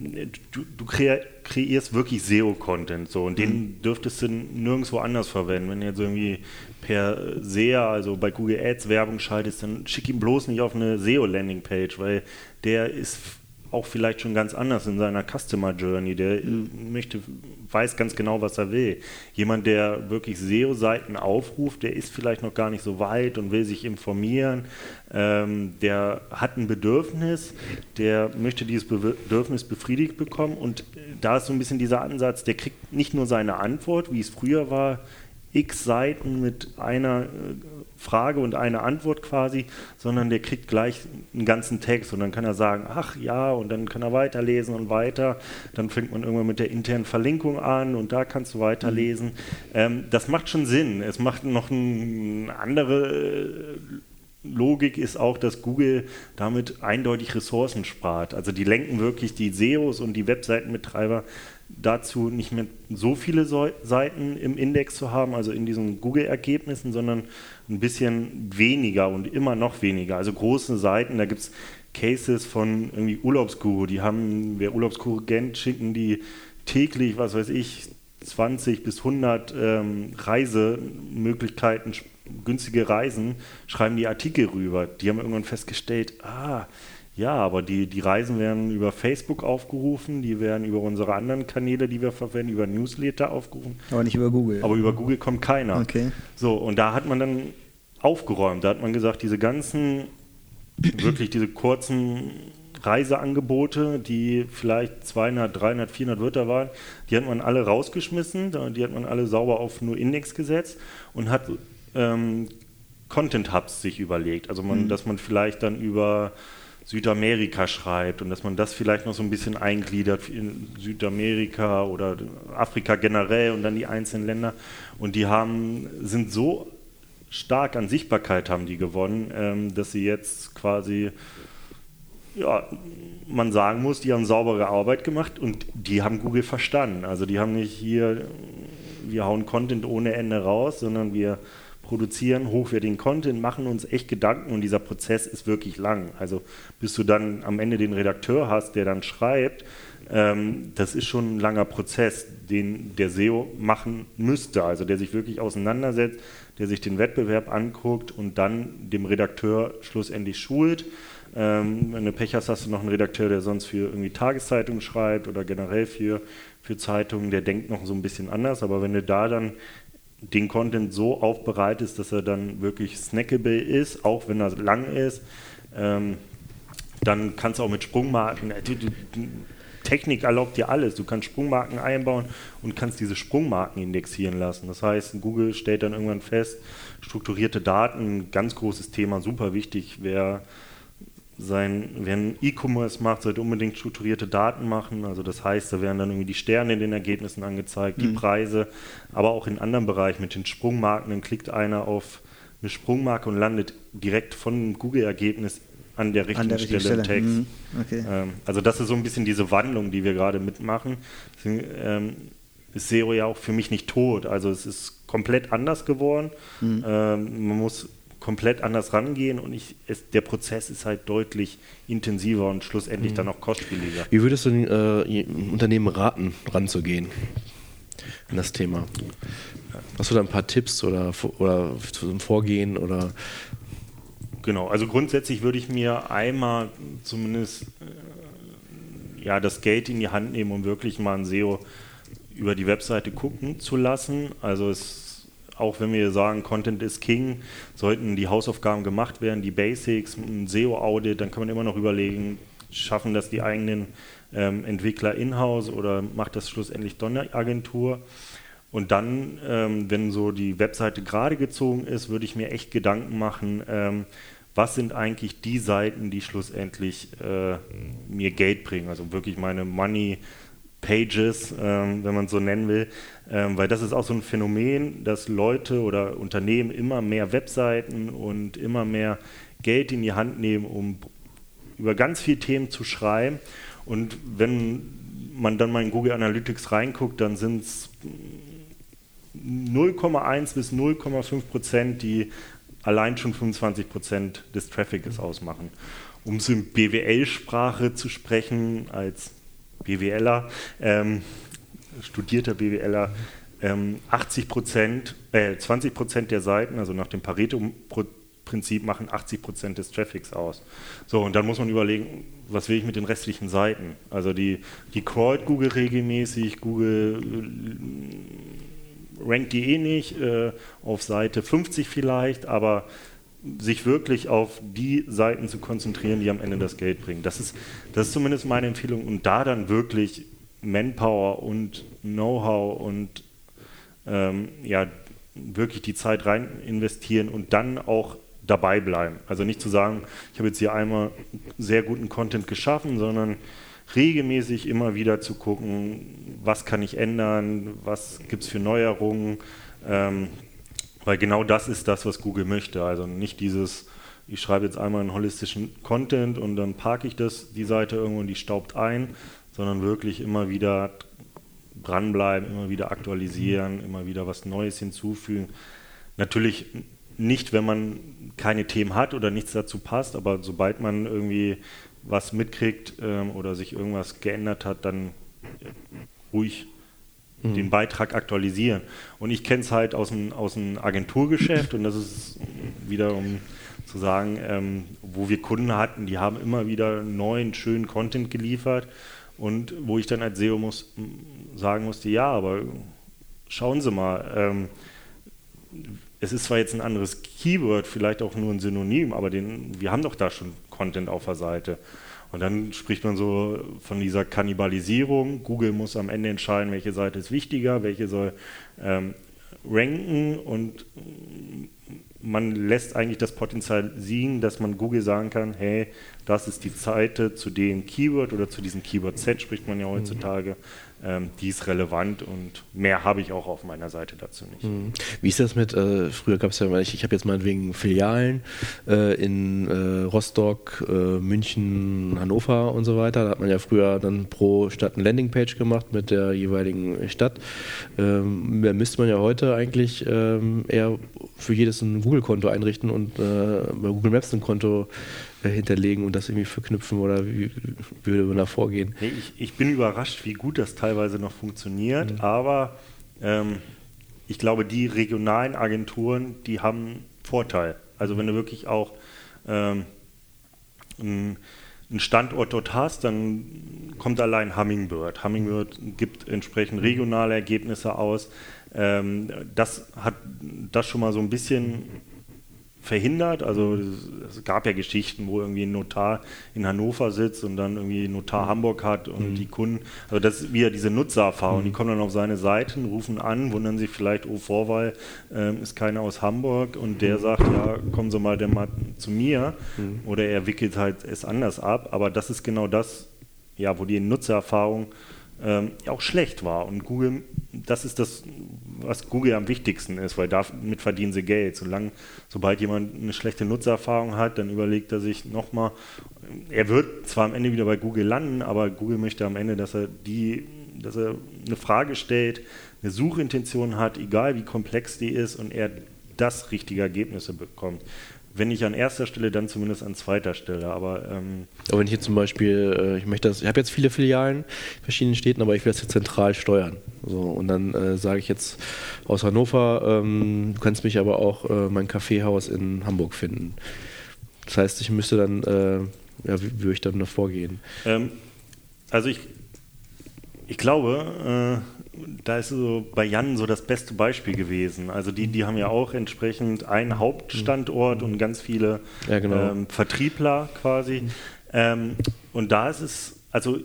du, du kreierst wirklich SEO-Content so und den mhm. dürftest du nirgendwo anders verwenden. Wenn du jetzt irgendwie per SEA, also bei Google Ads Werbung schaltest, dann schick ihn bloß nicht auf eine SEO-Landing-Page, weil der ist auch vielleicht schon ganz anders in seiner Customer Journey. Der mhm. möchte, weiß ganz genau, was er will. Jemand, der wirklich SEO-Seiten aufruft, der ist vielleicht noch gar nicht so weit und will sich informieren. Ähm, der hat ein Bedürfnis, der möchte dieses Bedürfnis befriedigt bekommen. Und da ist so ein bisschen dieser Ansatz, der kriegt nicht nur seine Antwort, wie es früher war, x Seiten mit einer äh, Frage und eine Antwort quasi, sondern der kriegt gleich einen ganzen Text und dann kann er sagen, ach ja, und dann kann er weiterlesen und weiter. Dann fängt man irgendwann mit der internen Verlinkung an und da kannst du weiterlesen. Mhm. Ähm, das macht schon Sinn. Es macht noch eine andere äh, Logik ist auch, dass Google damit eindeutig Ressourcen spart. Also die lenken wirklich die SEOs und die Webseitenbetreiber dazu, nicht mehr so viele Seiten im Index zu haben, also in diesen Google-Ergebnissen, sondern ein bisschen weniger und immer noch weniger. Also große Seiten, da gibt es Cases von irgendwie Urlaubsguru, die haben, wer Urlaubsguru kennt, schicken die täglich, was weiß ich, 20 bis 100 ähm, Reisemöglichkeiten, günstige Reisen, schreiben die Artikel rüber. Die haben irgendwann festgestellt, ah, ja, aber die, die Reisen werden über Facebook aufgerufen, die werden über unsere anderen Kanäle, die wir verwenden, über Newsletter aufgerufen.
Aber nicht über Google.
Aber über Google kommt keiner.
Okay.
So, und da hat man dann aufgeräumt. Da hat man gesagt, diese ganzen, wirklich diese kurzen Reiseangebote, die vielleicht 200, 300, 400 Wörter waren, die hat man alle rausgeschmissen, die hat man alle sauber auf nur Index gesetzt und hat ähm, Content Hubs sich überlegt. Also man, mhm. dass man vielleicht dann über Südamerika schreibt und dass man das vielleicht noch so ein bisschen eingliedert in Südamerika oder Afrika generell und dann die einzelnen Länder. Und die haben, sind so stark an Sichtbarkeit haben die gewonnen, ähm, dass sie jetzt quasi, ja, man sagen muss, die haben saubere Arbeit gemacht und die haben Google verstanden. Also die haben nicht hier, wir hauen Content ohne Ende raus, sondern wir produzieren hochwertigen Content, machen uns echt Gedanken und dieser Prozess ist wirklich lang. Also bis du dann am Ende den Redakteur hast, der dann schreibt, ähm, das ist schon ein langer Prozess, den der SEO machen müsste, also der sich wirklich auseinandersetzt, der sich den Wettbewerb anguckt und dann dem Redakteur schlussendlich schult. Ähm, wenn du Pech hast, hast du noch einen Redakteur, der sonst für irgendwie Tageszeitungen schreibt oder generell für, für Zeitungen, der denkt noch so ein bisschen anders, aber wenn du da dann den Content so aufbereitest, dass er dann wirklich snackable ist, auch wenn er lang ist. Ähm, dann kannst du auch mit Sprungmarken, äh, Technik erlaubt dir alles. Du kannst Sprungmarken einbauen und kannst diese Sprungmarken indexieren lassen. Das heißt, Google stellt dann irgendwann fest, strukturierte Daten, ganz großes Thema, super wichtig. Wer sein, wer einen E-Commerce macht, sollte unbedingt strukturierte Daten machen. Also das heißt, da werden dann irgendwie die Sterne in den Ergebnissen angezeigt, mhm. die Preise, aber auch in anderen Bereichen mit den Sprungmarken. Dann klickt einer auf eine Sprungmarke und landet direkt von Google-Ergebnis an der richtigen, an der Stelle, Stelle. Text. Mhm. Okay. Ähm, also das ist so ein bisschen diese Wandlung, die wir gerade mitmachen. Deswegen ähm, ist SEO ja auch für mich nicht tot. Also es ist komplett anders geworden. Mhm. Ähm, man muss komplett anders rangehen und ich, es, der Prozess ist halt deutlich intensiver und schlussendlich mhm. dann auch kostspieliger.
Wie würdest du den äh, Unternehmen raten, ranzugehen an das Thema? Hast du da ein paar Tipps oder, oder zum Vorgehen oder
Genau, also grundsätzlich würde ich mir einmal zumindest äh, ja, das Geld in die Hand nehmen, um wirklich mal ein SEO über die Webseite gucken zu lassen. Also es, auch wenn wir sagen, Content is King, sollten die Hausaufgaben gemacht werden, die Basics, ein SEO-Audit, dann kann man immer noch überlegen, schaffen das die eigenen ähm, Entwickler in-house oder macht das schlussendlich Donner-Agentur? Und dann, ähm, wenn so die Webseite gerade gezogen ist, würde ich mir echt Gedanken machen, ähm, was sind eigentlich die Seiten, die schlussendlich äh, mir Geld bringen, also wirklich meine Money Pages, ähm, wenn man es so nennen will, ähm, weil das ist auch so ein Phänomen, dass Leute oder Unternehmen immer mehr Webseiten und immer mehr Geld in die Hand nehmen, um über ganz viele Themen zu schreiben. Und wenn man dann mal in Google Analytics reinguckt, dann sind es 0,1 bis 0,5 Prozent, die allein schon 25 Prozent des Traffics ausmachen. Um es in BWL-Sprache zu sprechen, als BWLer, ähm, studierter BWLer, ähm, 80 Prozent, äh, 20 Prozent der Seiten, also nach dem Pareto-Prinzip, machen 80 Prozent des Traffics aus. So, und dann muss man überlegen, was will ich mit den restlichen Seiten? Also die, die crawlt Google regelmäßig, Google rankt die eh nicht, äh, auf Seite 50 vielleicht, aber sich wirklich auf die Seiten zu konzentrieren, die am Ende das Geld bringen. Das ist, das ist zumindest meine Empfehlung. Und da dann wirklich Manpower und Know-how und ähm, ja, wirklich die Zeit rein investieren und dann auch dabei bleiben. Also nicht zu sagen, ich habe jetzt hier einmal sehr guten Content geschaffen, sondern regelmäßig immer wieder zu gucken, was kann ich ändern, was gibt es für Neuerungen, ähm, weil genau das ist das, was Google möchte. Also nicht dieses, ich schreibe jetzt einmal einen holistischen Content und dann parke ich das, die Seite irgendwo und die staubt ein, sondern wirklich immer wieder dranbleiben, immer wieder aktualisieren, immer wieder was Neues hinzufügen. Natürlich nicht, wenn man keine Themen hat oder nichts dazu passt, aber sobald man irgendwie was mitkriegt ähm, oder sich irgendwas geändert hat, dann ruhig mhm. den Beitrag aktualisieren. Und ich kenne es halt aus dem, aus dem Agenturgeschäft und das ist wieder um zu sagen, ähm, wo wir Kunden hatten, die haben immer wieder neuen, schönen Content geliefert und wo ich dann als SEO muss, sagen musste, ja, aber schauen Sie mal, ähm, es ist zwar jetzt ein anderes Keyword, vielleicht auch nur ein Synonym, aber den, wir haben doch da schon Content auf der Seite. Und dann spricht man so von dieser Kannibalisierung. Google muss am Ende entscheiden, welche Seite ist wichtiger, welche soll ähm, ranken und man lässt eigentlich das Potenzial siegen, dass man Google sagen kann, hey, das ist die Seite zu dem Keyword oder zu diesem Keyword-Set, spricht man ja mhm. heutzutage, ähm, die ist relevant und mehr habe ich auch auf meiner Seite dazu nicht. Mhm.
Wie ist das mit, äh, früher gab es ja, ich, ich habe jetzt meinetwegen Filialen äh, in äh, Rostock, äh, München, Hannover und so weiter. Da hat man ja früher dann pro Stadt eine Landingpage gemacht mit der jeweiligen Stadt. Ähm, müsste man ja heute eigentlich ähm, eher für jedes ein Google-Konto einrichten und äh, bei Google Maps ein Konto hinterlegen und das irgendwie verknüpfen oder wie, würde man da vorgehen?
Nee, ich, ich, bin überrascht, wie gut das teilweise noch funktioniert, mhm. aber ähm, ich glaube, die regionalen Agenturen, die haben Vorteil. Also wenn du wirklich auch ähm, einen Standort dort hast, dann kommt allein Hummingbird. Hummingbird gibt entsprechend regionale Ergebnisse aus. Ähm, das hat das schon mal so ein bisschen verhindert. Also es gab ja Geschichten, wo irgendwie ein Notar in Hannover sitzt und dann irgendwie ein Notar Hamburg hat und mhm. die Kunden, also das ist wieder diese Nutzererfahrung, mhm. die kommen dann auf seine Seiten, rufen an, wundern sich vielleicht, oh Vorwahl ähm, ist keiner aus Hamburg und der mhm. sagt, ja, kommen Sie mal denn mal zu mir mhm. oder er wickelt halt es anders ab, aber das ist genau das, ja, wo die Nutzererfahrung ähm, auch schlecht war. Und Google, das ist das, was Google am wichtigsten ist, weil damit verdienen sie Geld. Solange, sobald jemand eine schlechte Nutzererfahrung hat, dann überlegt er sich nochmal, er wird zwar am Ende wieder bei Google landen, aber Google möchte am Ende, dass er die, dass er eine Frage stellt, eine Suchintention hat, egal wie komplex die ist und er das richtige Ergebnisse bekommt wenn nicht an erster Stelle, dann zumindest an zweiter Stelle. Aber, ähm
aber wenn ich jetzt zum Beispiel, äh, ich möchte das, ich habe jetzt viele Filialen in verschiedenen Städten, aber ich will das jetzt zentral steuern. So, und dann äh, sage ich jetzt aus Hannover, ähm, du kannst mich aber auch äh, mein Kaffeehaus in Hamburg finden. Das heißt, ich müsste dann, äh, ja, wie würde ich dann da vorgehen?
Ähm, also ich, ich glaube, äh, da ist so bei Jan so das beste Beispiel gewesen. Also die, die haben ja auch entsprechend einen Hauptstandort und ganz viele ja, genau. ähm, Vertriebler quasi. Ähm, und da ist es, also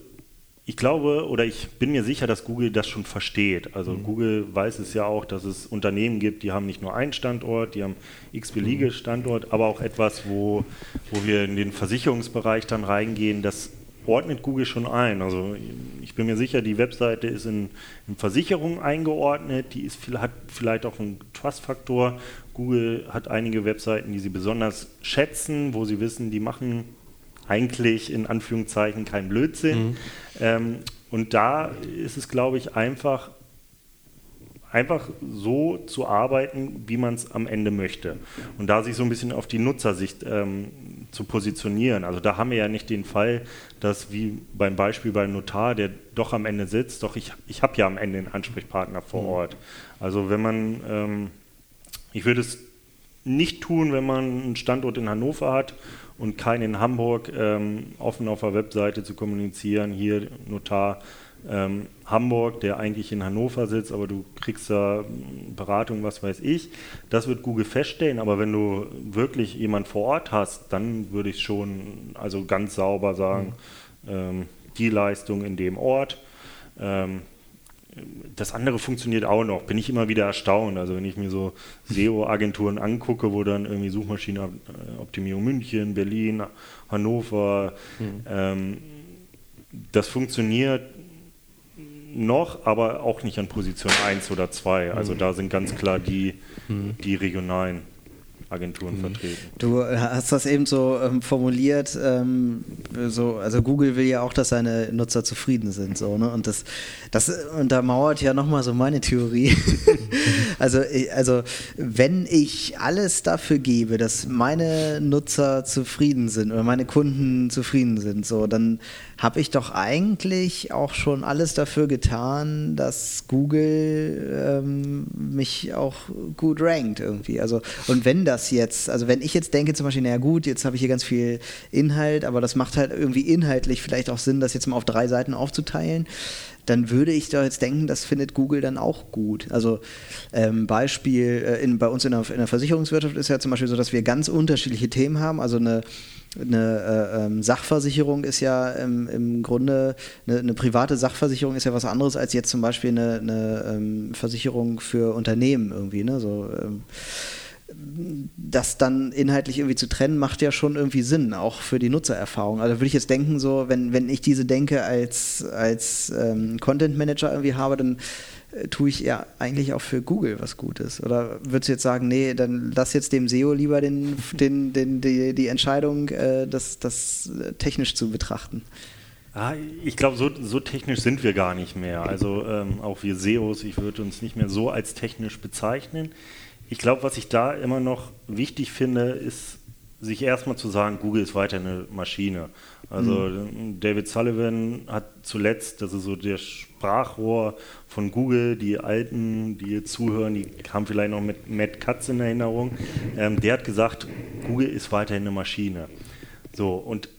ich glaube oder ich bin mir sicher, dass Google das schon versteht. Also mhm. Google weiß es ja auch, dass es Unternehmen gibt, die haben nicht nur einen Standort, die haben x-beliebige mhm. Standort, aber auch etwas, wo, wo wir in den Versicherungsbereich dann reingehen, das ordnet Google schon ein. Also ich bin mir sicher, die Webseite ist in, in Versicherungen eingeordnet, die ist, hat vielleicht auch einen Trust-Faktor. Google hat einige Webseiten, die sie besonders schätzen, wo sie wissen, die machen eigentlich in Anführungszeichen keinen Blödsinn. Mhm. Ähm, und da ist es, glaube ich, einfach einfach so zu arbeiten, wie man es am Ende möchte. Und da sich so ein bisschen auf die Nutzersicht ähm, zu positionieren. Also da haben wir ja nicht den Fall, dass wie beim Beispiel beim Notar, der doch am Ende sitzt, doch ich, ich habe ja am Ende einen Ansprechpartner vor mhm. Ort. Also wenn man, ähm, ich würde es nicht tun, wenn man einen Standort in Hannover hat und keinen in Hamburg, ähm, offen auf der Webseite zu kommunizieren, hier Notar ähm, Hamburg, der eigentlich in Hannover sitzt, aber du kriegst da Beratung, was weiß ich. Das wird Google feststellen, aber wenn du wirklich jemand vor Ort hast, dann würde ich schon also ganz sauber sagen, mhm. ähm, die Leistung in dem Ort. Ähm, das andere funktioniert auch noch, bin ich immer wieder erstaunt. Also wenn ich mir so SEO-Agenturen angucke, wo dann irgendwie Suchmaschinenoptimierung München, Berlin, Hannover, mhm. ähm, das funktioniert noch, aber auch nicht an Position 1 oder 2. Also mhm. da sind ganz klar die, mhm. die regionalen Agenturen mhm. vertreten.
Du hast das eben so ähm, formuliert, ähm, so, also Google will ja auch, dass seine Nutzer zufrieden sind, so, ne? Und das, das untermauert ja nochmal so meine Theorie. also, also, wenn ich alles dafür gebe, dass meine Nutzer zufrieden sind oder meine Kunden zufrieden sind, so, dann habe ich doch eigentlich auch schon alles dafür getan, dass Google ähm, mich auch gut rankt irgendwie. Also, und wenn das jetzt, also wenn ich jetzt denke zum Beispiel, naja gut, jetzt habe ich hier ganz viel Inhalt, aber das macht halt irgendwie inhaltlich vielleicht auch Sinn, das jetzt mal auf drei Seiten aufzuteilen dann würde ich da jetzt denken, das findet Google dann auch gut. Also ähm, Beispiel äh, in, bei uns in der, in der, Versicherungswirtschaft ist ja zum Beispiel so, dass wir ganz unterschiedliche Themen haben. Also eine, eine äh, ähm, Sachversicherung ist ja im, im Grunde, eine, eine, private Sachversicherung ist ja was anderes als jetzt zum Beispiel eine, eine ähm, Versicherung für Unternehmen irgendwie. Ne? So, ähm, das dann inhaltlich irgendwie zu trennen, macht ja schon irgendwie Sinn, auch für die Nutzererfahrung. Also würde ich jetzt denken, so, wenn, wenn ich diese Denke als, als ähm, Content Manager irgendwie habe, dann tue ich ja eigentlich auch für Google was Gutes. Oder würdest du jetzt sagen, nee, dann lass jetzt dem SEO lieber den, den, den, die, die Entscheidung, äh, das, das technisch zu betrachten?
Ah, ich glaube, so, so, technisch sind wir gar nicht mehr. Also ähm, auch wir SEOs, ich würde uns nicht mehr so als technisch bezeichnen ich glaube, was ich da immer noch wichtig finde, ist, sich erstmal zu sagen, Google ist weiter eine Maschine. Also mhm. David Sullivan hat zuletzt, das ist so der Sprachrohr von Google, die Alten, die hier zuhören, die haben vielleicht noch mit Matt Katz in Erinnerung, ähm, der hat gesagt, Google ist weiterhin eine Maschine. So, und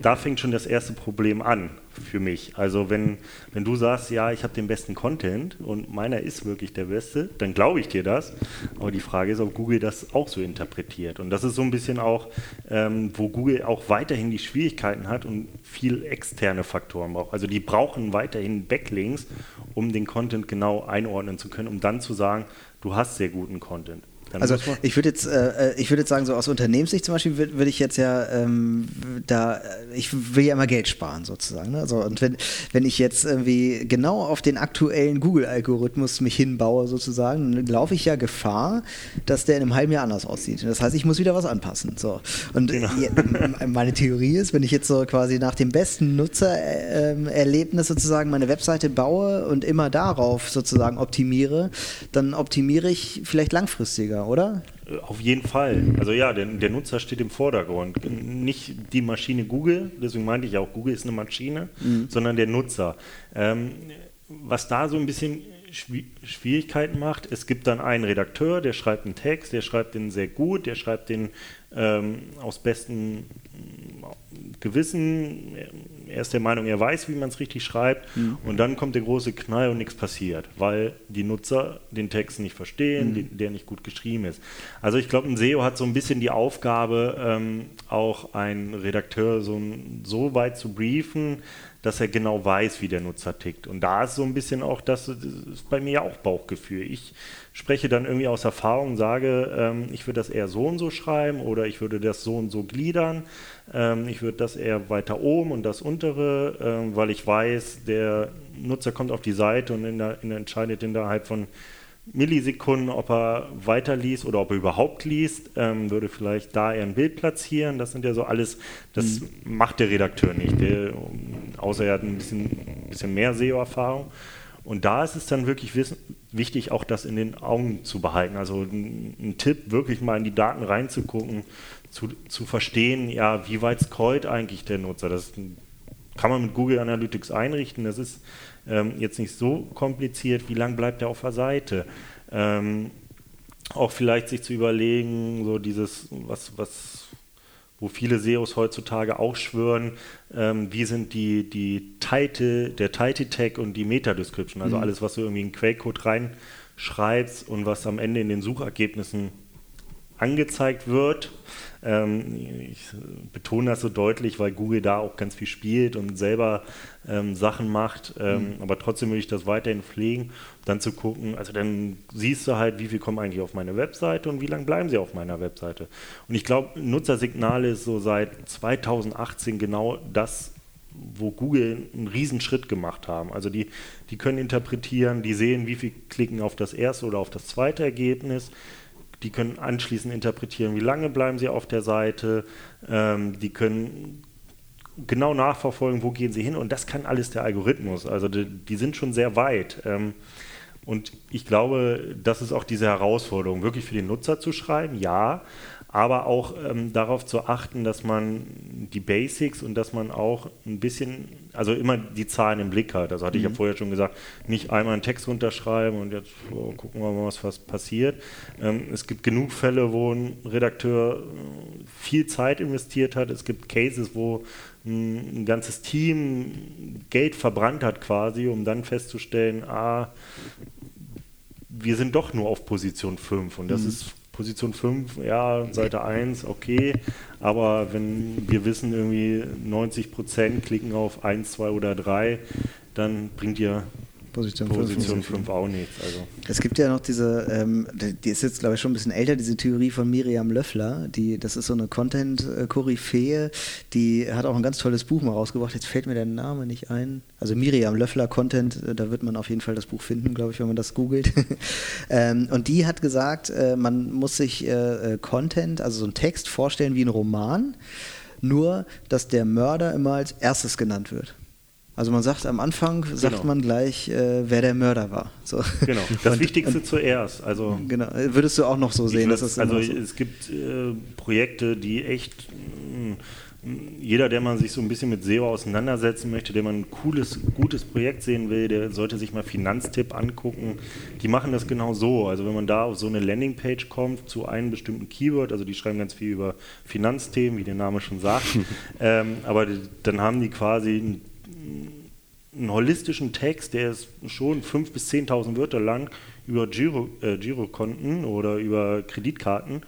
da fängt schon das erste Problem an für mich. Also wenn, wenn du sagst, ja, ich habe den besten Content und meiner ist wirklich der beste, dann glaube ich dir das. Aber die Frage ist, ob Google das auch so interpretiert. Und das ist so ein bisschen auch, ähm, wo Google auch weiterhin die Schwierigkeiten hat und viel externe Faktoren braucht. Also die brauchen weiterhin Backlinks, um den Content genau einordnen zu können, um dann zu sagen, du hast sehr guten Content.
Dann also ich würde jetzt, äh, ich würde jetzt sagen, so aus Unternehmenssicht zum Beispiel würde würd ich jetzt ja ähm, da, ich will ja immer Geld sparen sozusagen. Ne? Also, und wenn, wenn ich jetzt irgendwie genau auf den aktuellen Google-Algorithmus mich hinbaue sozusagen, dann laufe ich ja Gefahr, dass der in einem halben Jahr anders aussieht. Das heißt, ich muss wieder was anpassen. So. Und genau. meine Theorie ist, wenn ich jetzt so quasi nach dem besten Nutzererlebnis sozusagen meine Webseite baue und immer darauf sozusagen optimiere, dann optimiere ich vielleicht langfristiger oder?
Auf jeden Fall. Also ja, der, der, Nutzer steht im Vordergrund. Nicht die Maschine Google, deswegen meinte ich auch, Google ist eine Maschine, mhm. sondern der Nutzer. Ähm, was da so ein bisschen Schwierigkeiten macht, es gibt dann einen Redakteur, der schreibt einen Text, der schreibt den sehr gut, der schreibt den ähm, aus bestem Gewissen, er ist der Meinung, er weiß, wie man es richtig schreibt. Mhm. Und dann kommt der große Knall und nichts passiert, weil die Nutzer den Text nicht verstehen, mhm. den, der nicht gut geschrieben ist. Also ich glaube, ein SEO hat so ein bisschen die Aufgabe, ähm, auch einen Redakteur so, so weit zu briefen, dass er genau weiß, wie der Nutzer tickt. Und da ist so ein bisschen auch das, das ist bei mir auch Bauchgefühl. Ich spreche dann irgendwie aus Erfahrung, sage, ähm, ich würde das eher so und so schreiben oder ich würde das so und so gliedern. Ähm, ich würde das eher weiter oben und das untere, ähm, weil ich weiß, der Nutzer kommt auf die Seite und in der, in der entscheidet innerhalb von Millisekunden, ob er weiterliest oder ob er überhaupt liest, ähm, würde vielleicht da eher ein Bild platzieren. Das sind ja so alles, das mhm. macht der Redakteur nicht, der, außer er hat ein bisschen, bisschen mehr SEO-Erfahrung. Und da ist es dann wirklich wissen, wichtig, auch das in den Augen zu behalten. Also ein, ein Tipp, wirklich mal in die Daten reinzugucken, zu, zu verstehen, ja, wie weit scrollt eigentlich der Nutzer. Das kann man mit Google Analytics einrichten. Das ist ähm, jetzt nicht so kompliziert. Wie lange bleibt er auf der Seite? Ähm, auch vielleicht sich zu überlegen, so dieses, was, was, wo viele SEOs heutzutage auch schwören, ähm, wie sind die, die Title, der Title Tag und die Meta-Description, also mhm. alles, was du irgendwie in Quellcode reinschreibst und was am Ende in den Suchergebnissen angezeigt wird. Ähm, ich betone das so deutlich, weil Google da auch ganz viel spielt und selber ähm, Sachen macht. Ähm, mhm. Aber trotzdem würde ich das weiterhin pflegen, dann zu gucken. Also dann siehst du halt, wie viel kommen eigentlich auf meine Webseite und wie lange bleiben sie auf meiner Webseite. Und ich glaube, Nutzersignale ist so seit 2018 genau das, wo Google einen Riesenschritt gemacht haben. Also die, die können interpretieren, die sehen, wie viel klicken auf das erste oder auf das zweite Ergebnis die können anschließend interpretieren, wie lange bleiben sie auf der Seite, ähm, die können genau nachverfolgen, wo gehen sie hin und das kann alles der Algorithmus. Also die, die sind schon sehr weit. Ähm, und ich glaube, das ist auch diese Herausforderung, wirklich für den Nutzer zu schreiben, ja, aber auch ähm, darauf zu achten, dass man die Basics und dass man auch ein bisschen, also immer die Zahlen im Blick hat. Also hatte mhm. ich ja mhm. vorher schon gesagt, nicht einmal einen Text runterschreiben und jetzt oh, gucken wir mal, was, was passiert. Ähm, es gibt genug Fälle, wo ein Redakteur äh, viel Zeit investiert hat. Es gibt Cases, wo ein, ein ganzes Team Geld verbrannt hat quasi, um dann festzustellen, ah, wir sind doch nur auf Position 5 und das mhm. ist Position 5, ja, Seite 1, okay, aber wenn wir wissen, irgendwie 90 Prozent klicken auf 1, 2 oder 3, dann bringt ihr Position 5 auch nichts. Also.
Es gibt ja noch diese, ähm, die ist jetzt glaube ich schon ein bisschen älter, diese Theorie von Miriam Löffler, die, das ist so eine Content-Koryphäe, die hat auch ein ganz tolles Buch mal rausgebracht, jetzt fällt mir der Name nicht ein. Also Miriam Löffler Content, äh, da wird man auf jeden Fall das Buch finden, glaube ich, wenn man das googelt. ähm, und die hat gesagt, äh, man muss sich äh, äh, Content, also so einen Text vorstellen wie ein Roman, nur dass der Mörder immer als erstes genannt wird. Also man sagt am Anfang, sagt genau. man gleich, äh, wer der Mörder war. So.
Genau, das und, Wichtigste und, zuerst. Also,
genau. Würdest du auch noch so sehen?
Würd, also so es gibt äh, Projekte, die echt mh, hm, jeder, der mal sich so ein bisschen mit SEO auseinandersetzen möchte, der mal ein cooles, gutes Projekt sehen will, der sollte sich mal Finanztipp angucken. Die machen das genau so. Also wenn man da auf so eine Landingpage kommt zu einem bestimmten Keyword, also die schreiben ganz viel über Finanzthemen, wie der Name schon sagt, ähm, aber dann haben die quasi einen, einen holistischen Text, der ist schon 5.000 bis 10.000 Wörter lang über Giro, äh, Girokonten oder über Kreditkarten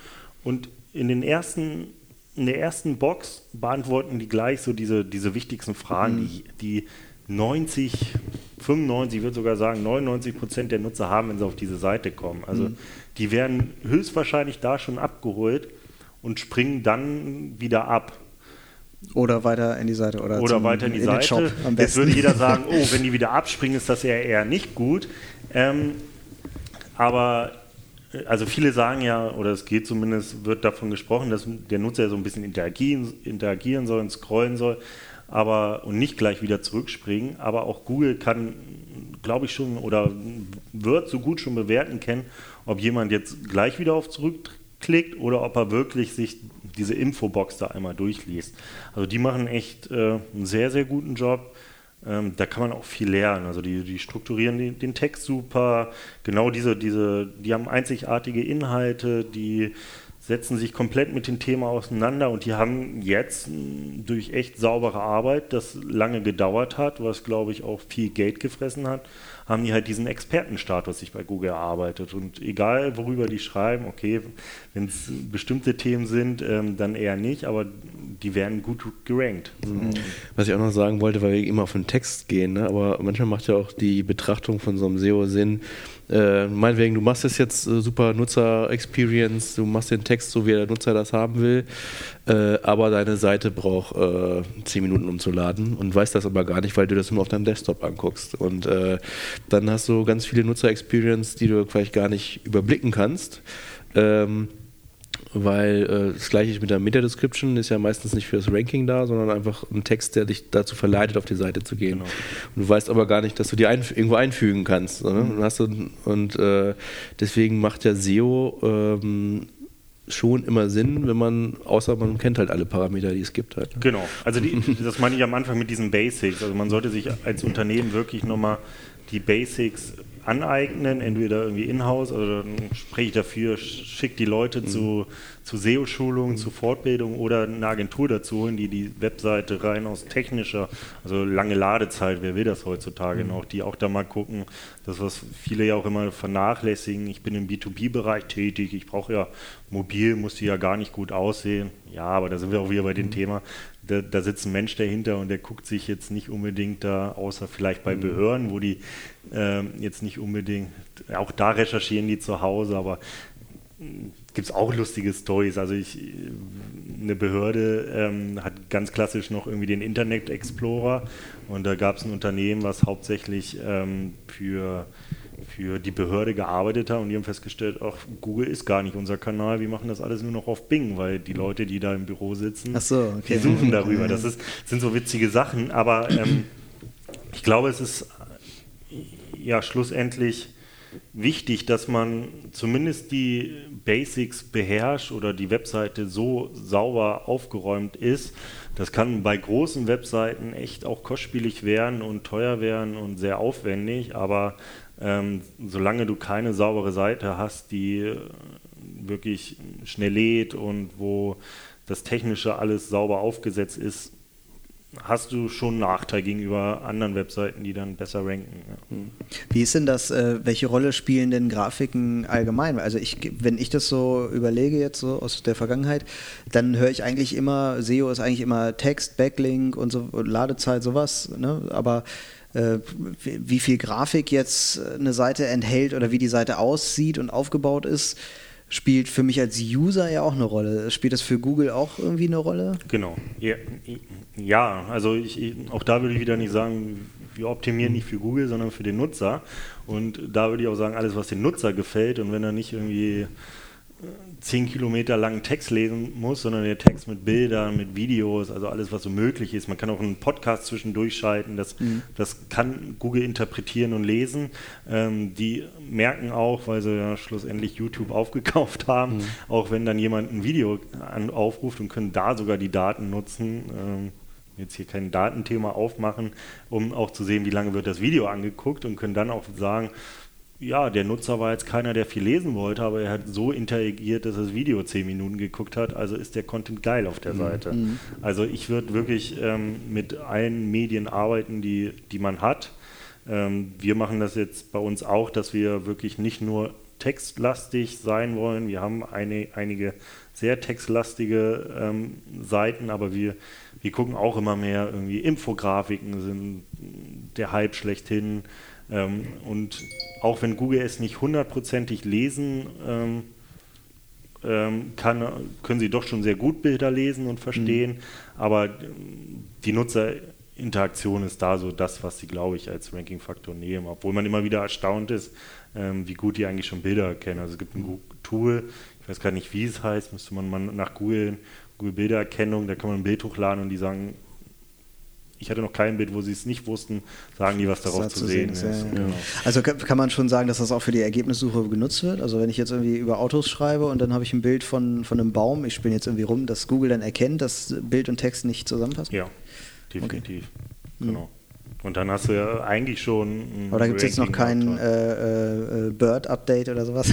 und in den ersten in der ersten Box beantworten die gleich so diese, diese wichtigsten Fragen, mhm. die, die 90, 95, ich würde sogar sagen 99 Prozent der Nutzer haben, wenn sie auf diese Seite kommen. Also mhm. die werden höchstwahrscheinlich da schon abgeholt und springen dann wieder ab.
Oder weiter in die Seite. Oder,
oder weiter in die in Seite. Shop Jetzt würde jeder sagen, oh, wenn die wieder abspringen, ist das ja eher nicht gut. Ähm, aber also viele sagen ja, oder es geht zumindest, wird davon gesprochen, dass der Nutzer so ein bisschen interagieren, interagieren soll und scrollen soll, aber und nicht gleich wieder zurückspringen. Aber auch Google kann, glaube ich schon, oder wird so gut schon bewerten können, ob jemand jetzt gleich wieder auf zurückklickt oder ob er wirklich sich diese Infobox da einmal durchliest. Also die machen echt äh, einen sehr, sehr guten Job. Ähm, da kann man auch viel lernen. Also die, die strukturieren den, den, Text super, genau diese, diese, die haben einzigartige Inhalte, die setzen sich komplett mit dem Thema auseinander und die haben jetzt durch echt saubere Arbeit, das lange gedauert hat, was glaube ich auch viel Geld gefressen hat, haben die halt diesen Expertenstatus sich bei Google erarbeitet. Und egal, worüber die schreiben, okay, wenn es bestimmte Themen sind, ähm, dann eher nicht, aber die werden gut gerankt.
Mhm. Was ich auch noch sagen wollte, weil wir immer auf den Text gehen, ne? aber manchmal macht ja auch die Betrachtung von so einem SEO Sinn, äh, meinetwegen, du machst es jetzt äh, super Nutzer-Experience, du machst den Text so, wie der Nutzer das haben will, äh, aber deine Seite braucht äh, 10 Minuten umzuladen und weißt das aber gar nicht, weil du das nur auf deinem Desktop anguckst. Und äh, dann hast du ganz viele Nutzer-Experience, die du vielleicht gar nicht überblicken kannst. Ähm, weil äh, das gleiche mit der Meta-Description ist ja meistens nicht für das Ranking da, sondern einfach ein Text, der dich dazu verleitet, auf die Seite zu gehen. Genau. Und du weißt aber gar nicht, dass du die einf irgendwo einfügen kannst. Ne? Mhm. Und, du, und äh, deswegen macht ja SEO ähm, schon immer Sinn, wenn man, außer man kennt halt alle Parameter, die es gibt. Halt.
Ne? Genau, also die, das meine ich am Anfang mit diesen Basics. Also man sollte sich als Unternehmen wirklich nochmal die Basics aneignen, entweder irgendwie in-house oder dann spreche ich dafür, schicke die Leute mhm. zu, zu SEO-Schulungen, mhm. zu Fortbildungen oder eine Agentur dazu holen, die die Webseite rein aus technischer, also lange Ladezeit, wer will das heutzutage mhm. noch, die auch da mal gucken, das was viele ja auch immer vernachlässigen, ich bin im B2B-Bereich tätig, ich brauche ja mobil, muss die ja gar nicht gut aussehen, ja, aber da sind wir auch wieder bei dem mhm. Thema, da, da, sitzt ein Mensch dahinter und der guckt sich jetzt nicht unbedingt da, außer vielleicht bei mhm. Behörden, wo die äh, jetzt nicht unbedingt, auch da recherchieren die zu Hause, aber gibt es auch lustige Stories. Also ich, eine Behörde ähm, hat ganz klassisch noch irgendwie den Internet Explorer und da gab es ein Unternehmen, was hauptsächlich ähm, für für die Behörde gearbeitet haben und die haben festgestellt, ach, Google ist gar nicht unser Kanal, wir machen das alles nur noch auf Bing, weil die Leute, die da im Büro sitzen,
so, okay.
die suchen darüber. Das ist, sind so witzige Sachen, aber ähm, ich glaube, es ist ja schlussendlich wichtig, dass man zumindest die Basics beherrscht oder die Webseite so sauber aufgeräumt ist. Das kann bei großen Webseiten echt auch kostspielig werden und teuer werden und sehr aufwendig, aber ähm, solange du keine saubere Seite hast, die wirklich schnell lädt und wo das Technische alles sauber aufgesetzt ist, hast du schon einen Nachteil gegenüber anderen Webseiten, die dann besser ranken. Ja. Hm.
Wie ist denn das, äh, welche Rolle spielen denn Grafiken allgemein? Also ich, wenn ich das so überlege jetzt so aus der Vergangenheit, dann höre ich eigentlich immer, SEO ist eigentlich immer Text, Backlink und so Ladezeit, sowas, ne? aber äh, wie viel Grafik jetzt eine Seite enthält oder wie die Seite aussieht und aufgebaut ist, spielt für mich als User ja auch eine Rolle. Spielt das für Google auch irgendwie eine Rolle?
Genau. Ja, also ich, auch da würde ich wieder nicht sagen, wir optimieren nicht für Google, sondern für den Nutzer. Und da würde ich auch sagen, alles, was dem Nutzer gefällt und wenn er nicht irgendwie zehn Kilometer langen Text lesen muss, sondern der Text mit Bildern, mit Videos, also alles, was so möglich ist. Man kann auch einen Podcast zwischendurch schalten, das, mhm. das kann Google interpretieren und lesen. Ähm, die merken auch, weil sie ja schlussendlich YouTube aufgekauft haben, mhm. auch wenn dann jemand ein Video an, aufruft und können da sogar die Daten nutzen. Ähm, jetzt hier kein Datenthema aufmachen, um auch zu sehen, wie lange wird das Video angeguckt und können dann auch sagen, ja, der Nutzer war jetzt keiner, der viel lesen wollte, aber er hat so interagiert, dass das Video zehn Minuten geguckt hat. Also ist der Content geil auf der mhm. Seite. Mhm. Also ich würde wirklich ähm, mit allen Medien arbeiten, die, die man hat. Ähm, wir machen das jetzt bei uns auch, dass wir wirklich nicht nur textlastig sein wollen. Wir haben eine, einige sehr textlastige ähm, Seiten, aber wir, wir gucken auch immer mehr irgendwie Infografiken sind der Hype schlechthin. Ähm, und auch wenn Google es nicht hundertprozentig lesen ähm, ähm, kann, können sie doch schon sehr gut Bilder lesen und verstehen. Mhm. Aber die Nutzerinteraktion ist da so das, was sie, glaube ich, als Ranking-Faktor nehmen. Obwohl man immer wieder erstaunt ist, ähm, wie gut die eigentlich schon Bilder erkennen. Also es gibt ein Tool, ich weiß gar nicht, wie es heißt, müsste man mal nach Google, Google Bildererkennung, da kann man ein Bild hochladen und die sagen, ich hatte noch kein Bild, wo sie es nicht wussten, sagen die, was darauf zu sehen ist. ist. Ja,
genau. Also kann man schon sagen, dass das auch für die Ergebnissuche genutzt wird? Also wenn ich jetzt irgendwie über Autos schreibe und dann habe ich ein Bild von, von einem Baum, ich spinne jetzt irgendwie rum, dass Google dann erkennt, dass Bild und Text nicht zusammenpassen?
Ja, definitiv. Okay. Genau. Und dann hast du ja eigentlich schon.
Aber da gibt es jetzt noch kein äh, äh, Bird-Update oder sowas,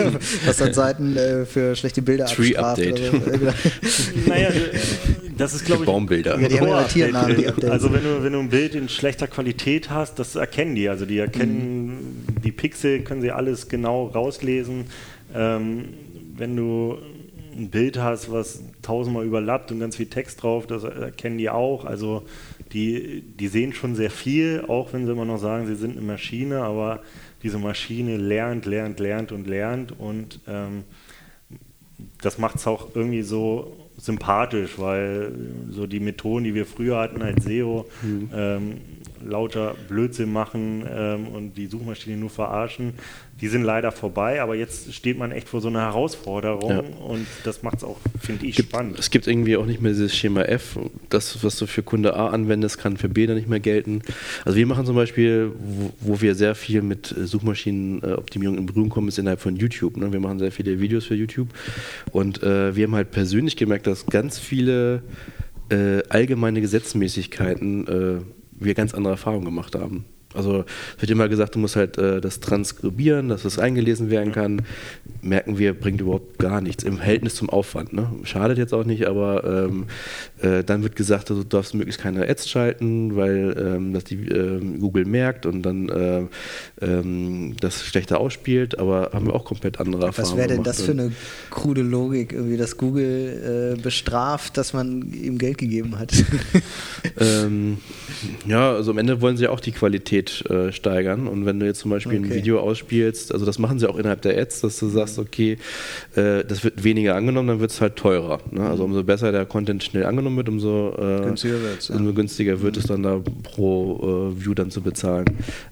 was dann Seiten äh, für schlechte Bilder
Tree Update. So.
naja, das ist, glaube ich.
Baumbilder.
Ja, die haben ja Tiernamen, die
Updates. Also, wenn du, wenn du ein Bild in schlechter Qualität hast, das erkennen die. Also, die erkennen mhm. die Pixel, können sie alles genau rauslesen. Ähm, wenn du ein Bild hast, was tausendmal überlappt und ganz viel Text drauf, das erkennen die auch. Also, die, die sehen schon sehr viel, auch wenn sie immer noch sagen, sie sind eine Maschine, aber diese Maschine lernt, lernt, lernt und lernt und ähm, das macht es auch irgendwie so sympathisch, weil so die Methoden, die wir früher hatten als SEO, mhm. ähm, lauter Blödsinn machen ähm, und die Suchmaschine nur verarschen, die sind leider vorbei, aber jetzt steht man echt vor so einer Herausforderung ja. und das macht es auch, finde ich,
gibt,
spannend.
Es gibt irgendwie auch nicht mehr dieses Schema F, das, was du für Kunde A anwendest, kann für B dann nicht mehr gelten. Also wir machen zum Beispiel, wo, wo wir sehr viel mit Suchmaschinenoptimierung in Berührung kommen, ist innerhalb von YouTube. Ne? Wir machen sehr viele Videos für YouTube und äh, wir haben halt persönlich gemerkt, dass ganz viele äh, allgemeine Gesetzmäßigkeiten äh, wir ganz andere Erfahrungen gemacht haben. Also es wird immer gesagt, du musst halt äh, das transkribieren, dass es eingelesen werden kann. Merken wir, bringt überhaupt gar nichts im Verhältnis zum Aufwand. Ne? Schadet jetzt auch nicht, aber ähm, äh, dann wird gesagt, also, du darfst möglichst keine Ads schalten, weil ähm, das die ähm, Google merkt und dann äh, ähm, das schlechter ausspielt. Aber haben wir auch komplett andere Erfahrungen.
Was wäre denn das für eine krude Logik, irgendwie, dass Google äh, bestraft, dass man ihm Geld gegeben hat?
Ähm, ja, also am Ende wollen sie ja auch die Qualität Qualität äh, steigern. Und wenn du jetzt zum Beispiel okay. ein Video ausspielst, also das machen sie auch innerhalb der Ads, dass du sagst, okay, äh, das wird weniger angenommen, dann wird es halt teurer. Ne? Also umso besser der Content schnell angenommen wird, umso äh, günstiger, ja. umso günstiger wird es dann da pro äh, View dann zu bezahlen.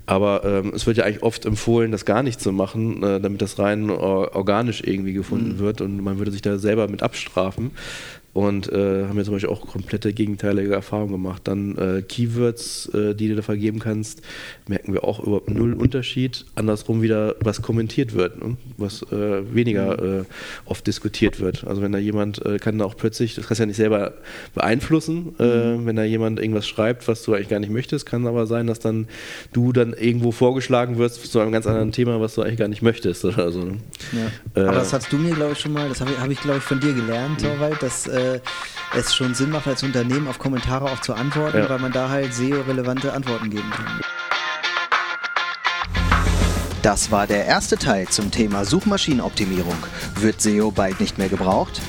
Aber ähm, es wird ja eigentlich oft empfohlen, das gar nicht zu machen, äh, damit das rein organisch irgendwie gefunden mhm. wird und man würde sich da selber mit abstrafen und äh, haben wir zum Beispiel auch komplette gegenteilige Erfahrungen gemacht. Dann äh, Keywords, äh, die du da vergeben kannst, merken wir auch überhaupt null Unterschied. Andersrum wieder, was kommentiert wird, ne? was äh, weniger mhm. äh, oft diskutiert wird. Also wenn da jemand äh, kann da auch plötzlich, das kannst du ja nicht selber beeinflussen, mhm. wenn da jemand irgendwas schreibt, was du eigentlich gar nicht möchtest, kann aber sein, dass dann du dann irgendwo vorgeschlagen wirst zu einem ganz anderen Thema, was du eigentlich gar nicht möchtest oder so. Ne?
Ja. aber das hast du mir, glaube ich, schon mal, das habe ich, hab ich glaube ich, von dir gelernt, mhm. Torwald, dass äh, es schon Sinn macht, als Unternehmen auf Kommentare auch zu antworten, ja. weil man da halt SEO-relevante Antworten geben kann. Das war der erste Teil zum Thema Suchmaschinenoptimierung. Wird SEO bald nicht mehr gebraucht?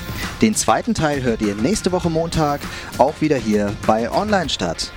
Den zweiten Teil hört ihr nächste Woche Montag auch wieder hier bei Online statt.